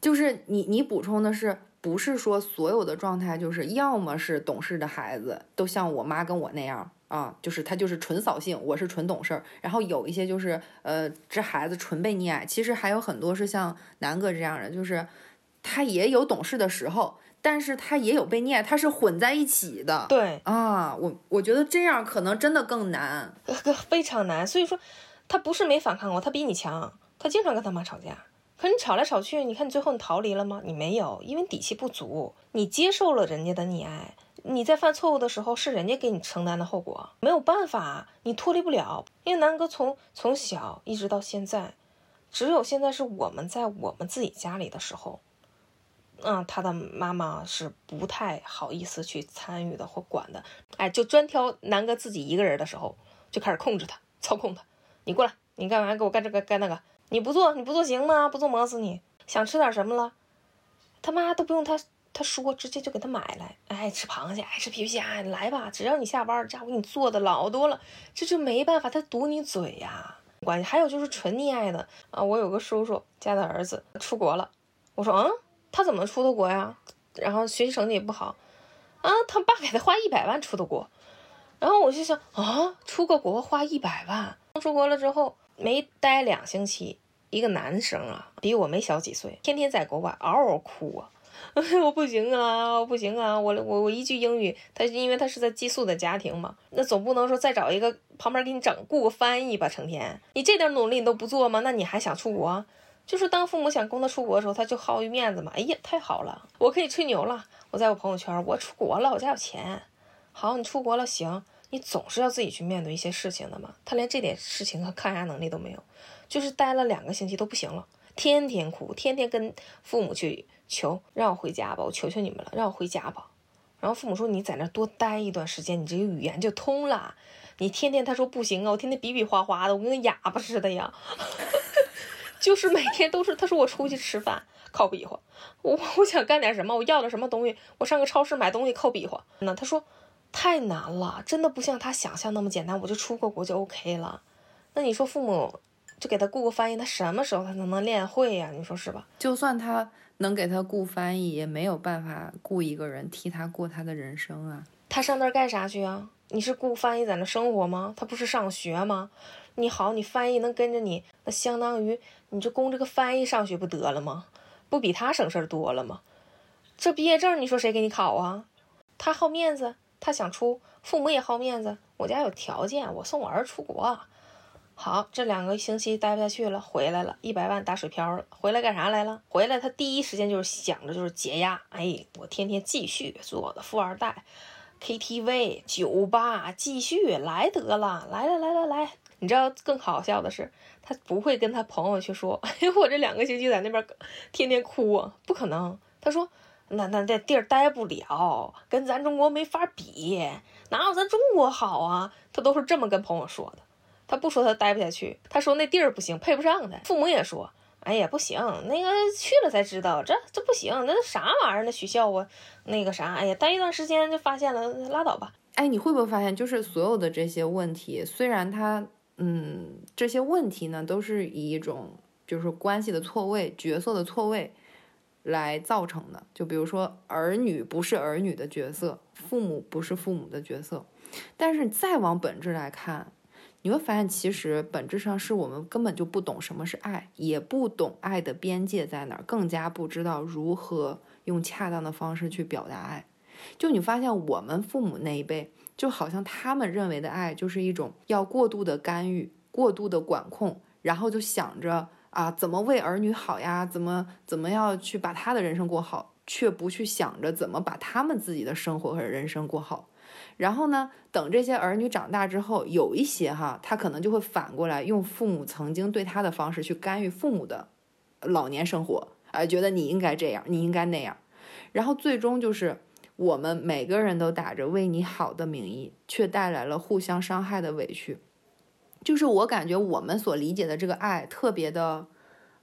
就是你你补充的是。不是说所有的状态就是要么是懂事的孩子都像我妈跟我那样啊，就是他就是纯扫兴，我是纯懂事儿。然后有一些就是呃，这孩子纯被溺爱。其实还有很多是像南哥这样的，就是他也有懂事的时候，但是他也有被溺爱，他是混在一起的。对啊，我我觉得这样可能真的更难，非常难。所以说，他不是没反抗过，他比你强，他经常跟他妈吵架。可你吵来吵去，你看你最后你逃离了吗？你没有，因为底气不足。你接受了人家的溺爱，你在犯错误的时候是人家给你承担的后果，没有办法，你脱离不了。因为南哥从从小一直到现在，只有现在是我们在我们自己家里的时候，嗯，他的妈妈是不太好意思去参与的或管的，哎，就专挑南哥自己一个人的时候，就开始控制他、操控他。你过来，你干嘛？给我干这个干那个。你不做，你不做行吗？不做磨死你！想吃点什么了？他妈都不用他他说，直接就给他买来。爱吃螃蟹，爱吃皮皮虾，来吧！只要你下班，家伙给你做的老多了，这就没办法，他堵你嘴呀。关系还有就是纯溺爱的啊！我有个叔叔家的儿子出国了，我说嗯，他怎么出的国呀？然后学习成绩也不好啊，他爸给他花一百万出的国。然后我就想啊，出个国花一百万，出国了之后。没待两星期，一个男生啊，比我没小几岁，天天在国外嗷嗷哭啊！[laughs] 我不行啊，我不行啊！我我我一句英语，他因为他是在寄宿的家庭嘛，那总不能说再找一个旁边给你整雇个翻译吧？成天你这点努力你都不做吗？那你还想出国？就是当父母想供他出国的时候，他就好于面子嘛。哎呀，太好了，我可以吹牛了，我在我朋友圈，我出国了，我家有钱。好，你出国了，行。你总是要自己去面对一些事情的嘛，他连这点事情和抗压能力都没有，就是待了两个星期都不行了，天天哭，天天跟父母去求让我回家吧，我求求你们了，让我回家吧。然后父母说你在那多待一段时间，你这个语言就通了。你天天他说不行啊，我天天比比划划的，我跟个哑巴似的呀，[laughs] 就是每天都是他说我出去吃饭靠比划，我我想干点什么，我要点什么东西，我上个超市买东西靠比划。那他说。太难了，真的不像他想象那么简单，我就出个国就 OK 了。那你说父母就给他雇个翻译，他什么时候他才能练会呀？你说是吧？就算他能给他雇翻译，也没有办法雇一个人替他过他的人生啊。他上那儿干啥去啊？你是雇翻译在那生活吗？他不是上学吗？你好，你翻译能跟着你，那相当于你就供这个翻译上学不得了吗？不比他省事儿多了吗？这毕业证你说谁给你考啊？他好面子。他想出，父母也好面子。我家有条件，我送我儿出国。好，这两个星期待不下去了，回来了，一百万打水漂了。回来干啥来了？回来他第一时间就是想着就是解压。哎，我天天继续做我的富二代，KTV、酒吧继续来得了，来来来来来。你知道更好笑的是，他不会跟他朋友去说，哎，[laughs] 我这两个星期在那边天天哭啊，不可能。他说。那那那地儿待不了，跟咱中国没法比，哪有咱中国好啊？他都是这么跟朋友说的，他不说他待不下去，他说那地儿不行，配不上他。父母也说，哎呀不行，那个去了才知道，这这不行，那啥玩意儿？那学校啊，那个啥，哎呀，待一段时间就发现了，拉倒吧。哎，你会不会发现，就是所有的这些问题，虽然他，嗯，这些问题呢，都是以一种就是关系的错位、角色的错位。来造成的，就比如说儿女不是儿女的角色，父母不是父母的角色，但是再往本质来看，你会发现其实本质上是我们根本就不懂什么是爱，也不懂爱的边界在哪儿，更加不知道如何用恰当的方式去表达爱。就你发现我们父母那一辈，就好像他们认为的爱就是一种要过度的干预、过度的管控，然后就想着。啊，怎么为儿女好呀？怎么怎么要去把他的人生过好，却不去想着怎么把他们自己的生活和人生过好。然后呢，等这些儿女长大之后，有一些哈，他可能就会反过来用父母曾经对他的方式去干预父母的老年生活，啊，觉得你应该这样，你应该那样。然后最终就是我们每个人都打着为你好的名义，却带来了互相伤害的委屈。就是我感觉我们所理解的这个爱特别的，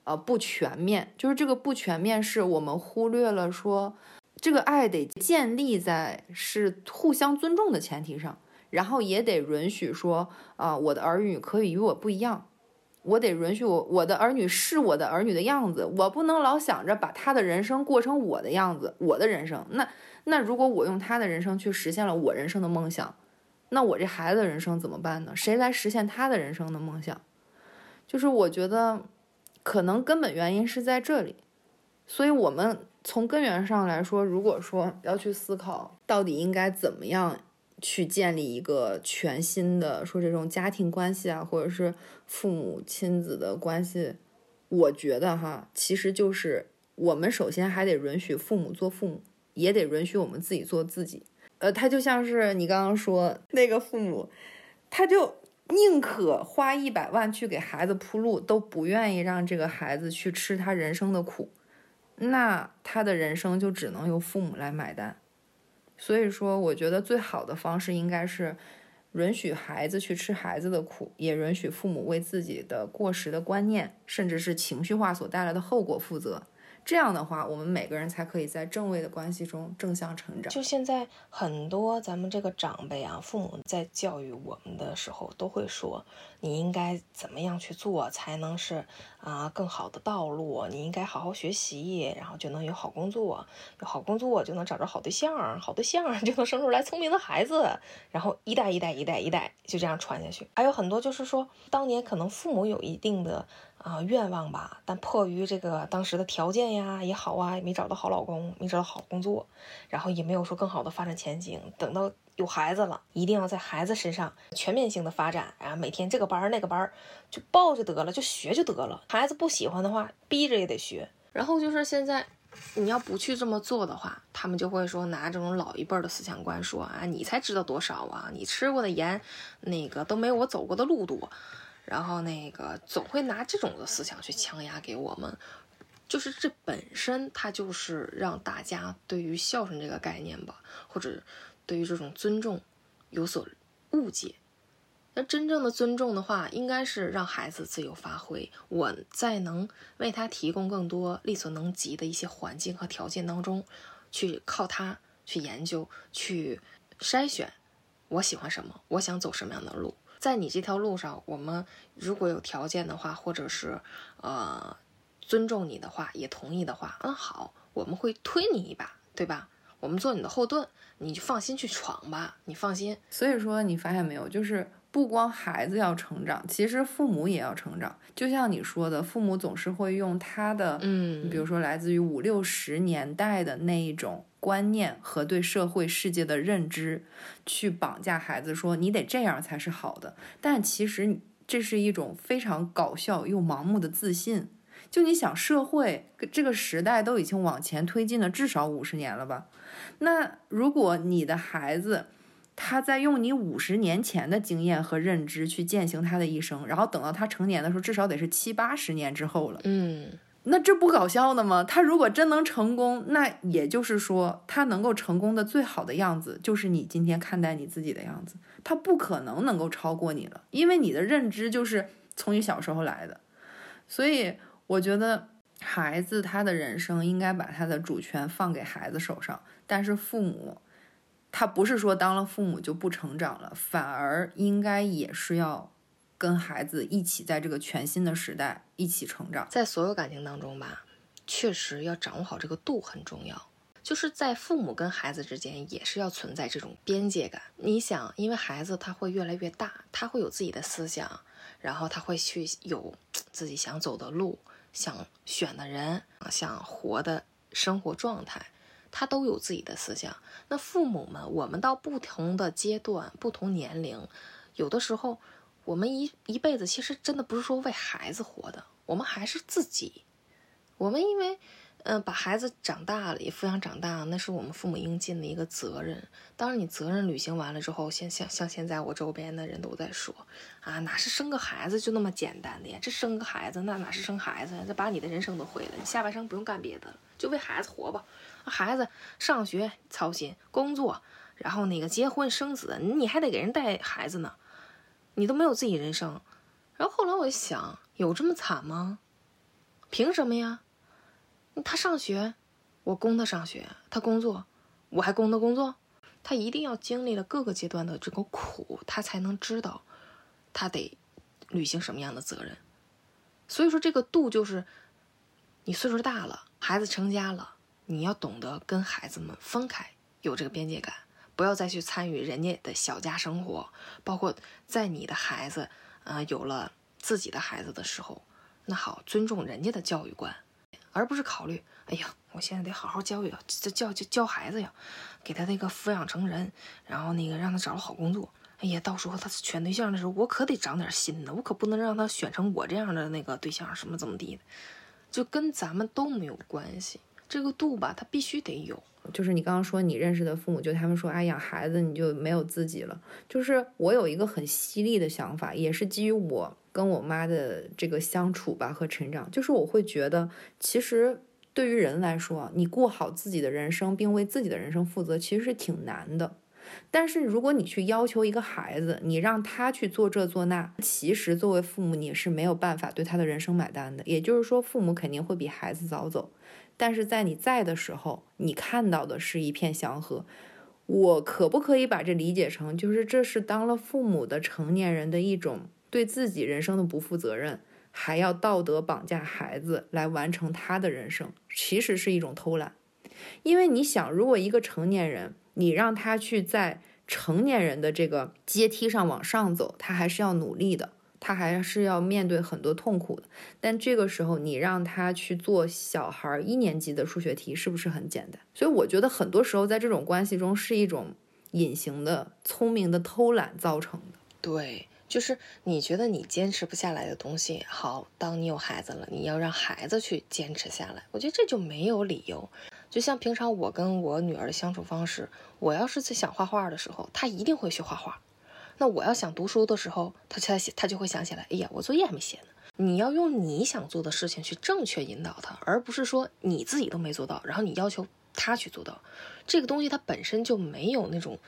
呃，不全面。就是这个不全面，是我们忽略了说，这个爱得建立在是互相尊重的前提上，然后也得允许说，啊，我的儿女可以与我不一样，我得允许我我的儿女是我的儿女的样子，我不能老想着把他的人生过成我的样子，我的人生。那那如果我用他的人生去实现了我人生的梦想，那我这孩子的人生怎么办呢？谁来实现他的人生的梦想？就是我觉得，可能根本原因是在这里。所以，我们从根源上来说，如果说要去思考，到底应该怎么样去建立一个全新的说这种家庭关系啊，或者是父母亲子的关系，我觉得哈，其实就是我们首先还得允许父母做父母，也得允许我们自己做自己。呃，他就像是你刚刚说那个父母，他就宁可花一百万去给孩子铺路，都不愿意让这个孩子去吃他人生的苦。那他的人生就只能由父母来买单，所以说，我觉得最好的方式应该是允许孩子去吃孩子的苦，也允许父母为自己的过时的观念，甚至是情绪化所带来的后果负责。这样的话，我们每个人才可以在正位的关系中正向成长。就现在很多咱们这个长辈啊，父母在教育我们的时候，都会说你应该怎么样去做才能是啊更好的道路？你应该好好学习，然后就能有好工作，有好工作就能找着好对象，好对象就能生出来聪明的孩子，然后一代一代一代一代就这样传下去。还有很多就是说，当年可能父母有一定的。啊，愿望吧，但迫于这个当时的条件呀也好啊，也没找到好老公，没找到好工作，然后也没有说更好的发展前景。等到有孩子了，一定要在孩子身上全面性的发展，然后每天这个班那个班就报就得了，就学就得了。孩子不喜欢的话，逼着也得学。然后就是现在，你要不去这么做的话，他们就会说拿这种老一辈的思想观说啊，你才知道多少啊，你吃过的盐，那个都没我走过的路多。然后那个总会拿这种的思想去强压给我们，就是这本身它就是让大家对于孝顺这个概念吧，或者对于这种尊重有所误解。那真正的尊重的话，应该是让孩子自由发挥，我在能为他提供更多力所能及的一些环境和条件当中，去靠他去研究、去筛选，我喜欢什么，我想走什么样的路。在你这条路上，我们如果有条件的话，或者是呃尊重你的话，也同意的话，嗯，好，我们会推你一把，对吧？我们做你的后盾，你就放心去闯吧，你放心。所以说，你发现没有，就是不光孩子要成长，其实父母也要成长。就像你说的，父母总是会用他的，嗯，比如说来自于五六十年代的那一种。观念和对社会世界的认知，去绑架孩子，说你得这样才是好的。但其实这是一种非常搞笑又盲目的自信。就你想，社会这个时代都已经往前推进了至少五十年了吧？那如果你的孩子他在用你五十年前的经验和认知去践行他的一生，然后等到他成年的时候，至少得是七八十年之后了。嗯。那这不搞笑的吗？他如果真能成功，那也就是说，他能够成功的最好的样子，就是你今天看待你自己的样子。他不可能能够超过你了，因为你的认知就是从你小时候来的。所以，我觉得孩子他的人生应该把他的主权放给孩子手上，但是父母，他不是说当了父母就不成长了，反而应该也是要。跟孩子一起在这个全新的时代一起成长，在所有感情当中吧，确实要掌握好这个度很重要。就是在父母跟孩子之间也是要存在这种边界感。你想，因为孩子他会越来越大，他会有自己的思想，然后他会去有 [tsk] 自己想走的路、想选的人、想活的生活状态，他都有自己的思想。那父母们，我们到不同的阶段、不同年龄，有的时候。我们一一辈子其实真的不是说为孩子活的，我们还是自己。我们因为，嗯，把孩子长大了，也抚养长大，那是我们父母应尽的一个责任。当然，你责任履行完了之后，现像像现在我周边的人都在说，啊，哪是生个孩子就那么简单的呀？这生个孩子，那哪是生孩子呀？这把你的人生都毁了。你下半生不用干别的了，就为孩子活吧。孩子上学操心，工作，然后那个结婚生子，你还得给人带孩子呢。你都没有自己人生，然后后来我就想，有这么惨吗？凭什么呀？他上学，我供他上学；他工作，我还供他工作。他一定要经历了各个阶段的这个苦，他才能知道，他得履行什么样的责任。所以说这个度就是，你岁数大了，孩子成家了，你要懂得跟孩子们分开，有这个边界感，不要再去参与人家的小家生活，包括在你的孩子，呃，有了自己的孩子的时候，那好，尊重人家的教育观，而不是考虑，哎呀，我现在得好好教育教教教孩子呀，给他那个抚养成人，然后那个让他找个好工作。哎呀，到时候他选对象的时候，我可得长点心呢，我可不能让他选成我这样的那个对象，什么怎么地的，就跟咱们都没有关系。这个度吧，他必须得有。就是你刚刚说你认识的父母，就他们说，哎，养孩子你就没有自己了。就是我有一个很犀利的想法，也是基于我跟我妈的这个相处吧和成长，就是我会觉得，其实对于人来说，你过好自己的人生，并为自己的人生负责，其实是挺难的。但是如果你去要求一个孩子，你让他去做这做那，其实作为父母你是没有办法对他的人生买单的。也就是说，父母肯定会比孩子早走，但是在你在的时候，你看到的是一片祥和。我可不可以把这理解成，就是这是当了父母的成年人的一种对自己人生的不负责任，还要道德绑架孩子来完成他的人生，其实是一种偷懒。因为你想，如果一个成年人，你让他去在成年人的这个阶梯上往上走，他还是要努力的，他还是要面对很多痛苦的。但这个时候，你让他去做小孩一年级的数学题，是不是很简单？所以我觉得很多时候在这种关系中，是一种隐形的、聪明的偷懒造成的。对，就是你觉得你坚持不下来的东西，好，当你有孩子了，你要让孩子去坚持下来，我觉得这就没有理由。就像平常我跟我女儿的相处方式，我要是在想画画的时候，她一定会去画画；那我要想读书的时候，他才他就会想起来，哎呀，我作业还没写呢。你要用你想做的事情去正确引导他，而不是说你自己都没做到，然后你要求他去做到。这个东西它本身就没有那种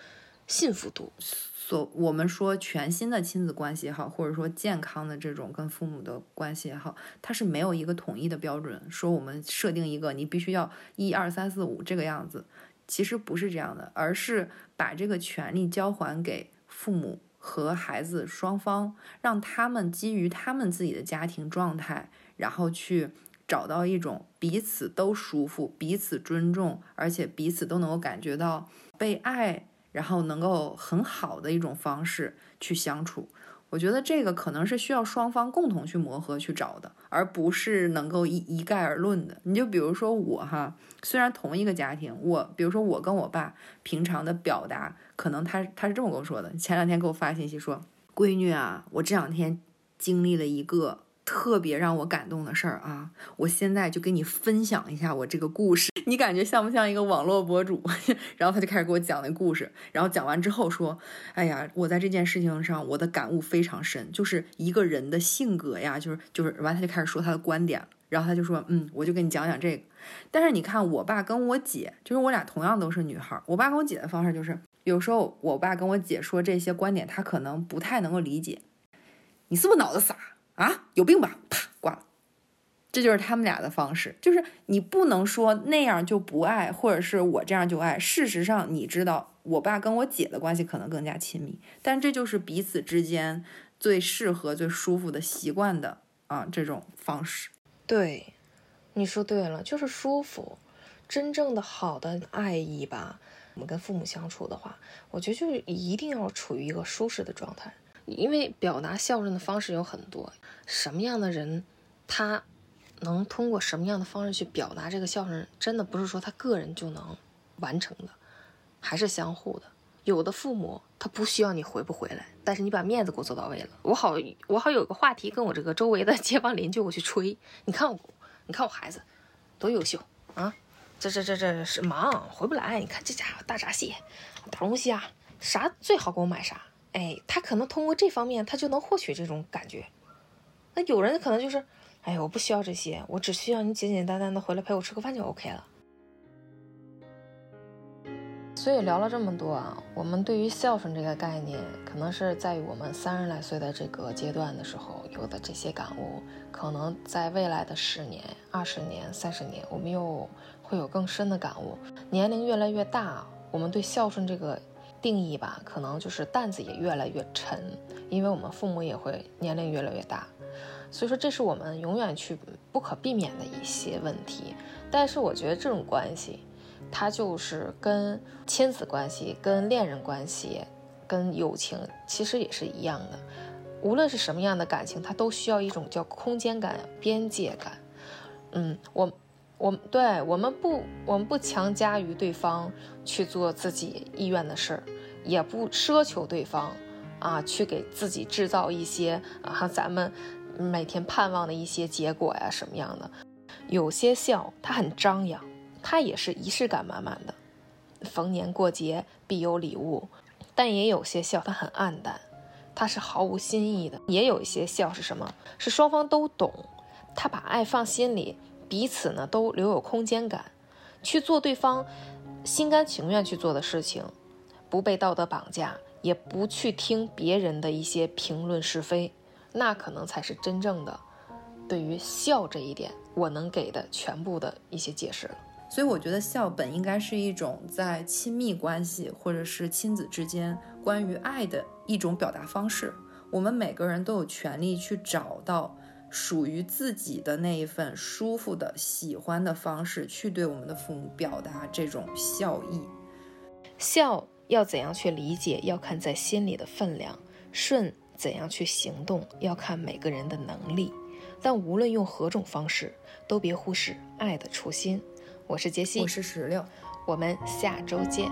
幸福度。所我们说全新的亲子关系也好，或者说健康的这种跟父母的关系也好，它是没有一个统一的标准，说我们设定一个你必须要一二三四五这个样子，其实不是这样的，而是把这个权利交还给父母和孩子双方，让他们基于他们自己的家庭状态，然后去找到一种彼此都舒服、彼此尊重，而且彼此都能够感觉到被爱。然后能够很好的一种方式去相处，我觉得这个可能是需要双方共同去磨合去找的，而不是能够一一概而论的。你就比如说我哈，虽然同一个家庭，我比如说我跟我爸平常的表达，可能他他是这么跟我说的。前两天给我发信息说，闺女啊，我这两天经历了一个。特别让我感动的事儿啊！我现在就给你分享一下我这个故事，[laughs] 你感觉像不像一个网络博主？[laughs] 然后他就开始给我讲那故事，然后讲完之后说：“哎呀，我在这件事情上我的感悟非常深，就是一个人的性格呀，就是就是完，他就开始说他的观点，然后他就说：嗯，我就给你讲讲这个。但是你看，我爸跟我姐，就是我俩同样都是女孩，我爸跟我姐的方式就是，有时候我爸跟我姐说这些观点，他可能不太能够理解，你是不是脑子傻？”啊，有病吧！啪，挂了。这就是他们俩的方式，就是你不能说那样就不爱，或者是我这样就爱。事实上，你知道，我爸跟我姐的关系可能更加亲密，但这就是彼此之间最适合、最舒服的习惯的啊这种方式。对，你说对了，就是舒服。真正的好的爱意吧，我们跟父母相处的话，我觉得就是一定要处于一个舒适的状态。因为表达孝顺的方式有很多，什么样的人，他能通过什么样的方式去表达这个孝顺，真的不是说他个人就能完成的，还是相互的。有的父母他不需要你回不回来，但是你把面子给我做到位了，我好我好有个话题跟我这个周围的 [laughs] 街坊邻居我去吹。你看我，你看我孩子多优秀啊！这这这这是忙回不来。你看这家伙大闸蟹、大龙虾，啥最好给我买啥。哎，他可能通过这方面，他就能获取这种感觉。那有人可能就是，哎，我不需要这些，我只需要你简简单单的回来陪我吃个饭就 OK 了。所以聊了这么多啊，我们对于孝顺这个概念，可能是在于我们三十来岁的这个阶段的时候有的这些感悟，可能在未来的十年、二十年、三十年，我们又会有更深的感悟。年龄越来越大，我们对孝顺这个。定义吧，可能就是担子也越来越沉，因为我们父母也会年龄越来越大，所以说这是我们永远去不可避免的一些问题。但是我觉得这种关系，它就是跟亲子关系、跟恋人关系、跟友情其实也是一样的。无论是什么样的感情，它都需要一种叫空间感、边界感。嗯，我。我对我们不，我们不强加于对方去做自己意愿的事儿，也不奢求对方啊去给自己制造一些啊咱们每天盼望的一些结果呀什么样的。有些笑它很张扬，它也是仪式感满满的，逢年过节必有礼物；但也有些笑它很暗淡，它是毫无新意的。也有一些笑是什么？是双方都懂，他把爱放心里。彼此呢都留有空间感，去做对方心甘情愿去做的事情，不被道德绑架，也不去听别人的一些评论是非，那可能才是真正的对于孝这一点，我能给的全部的一些解释了。所以我觉得孝本应该是一种在亲密关系或者是亲子之间关于爱的一种表达方式，我们每个人都有权利去找到。属于自己的那一份舒服的、喜欢的方式，去对我们的父母表达这种孝意。孝要怎样去理解，要看在心里的分量；顺怎样去行动，要看每个人的能力。但无论用何种方式，都别忽视爱的初心。我是杰西，我是石榴，我们下周见。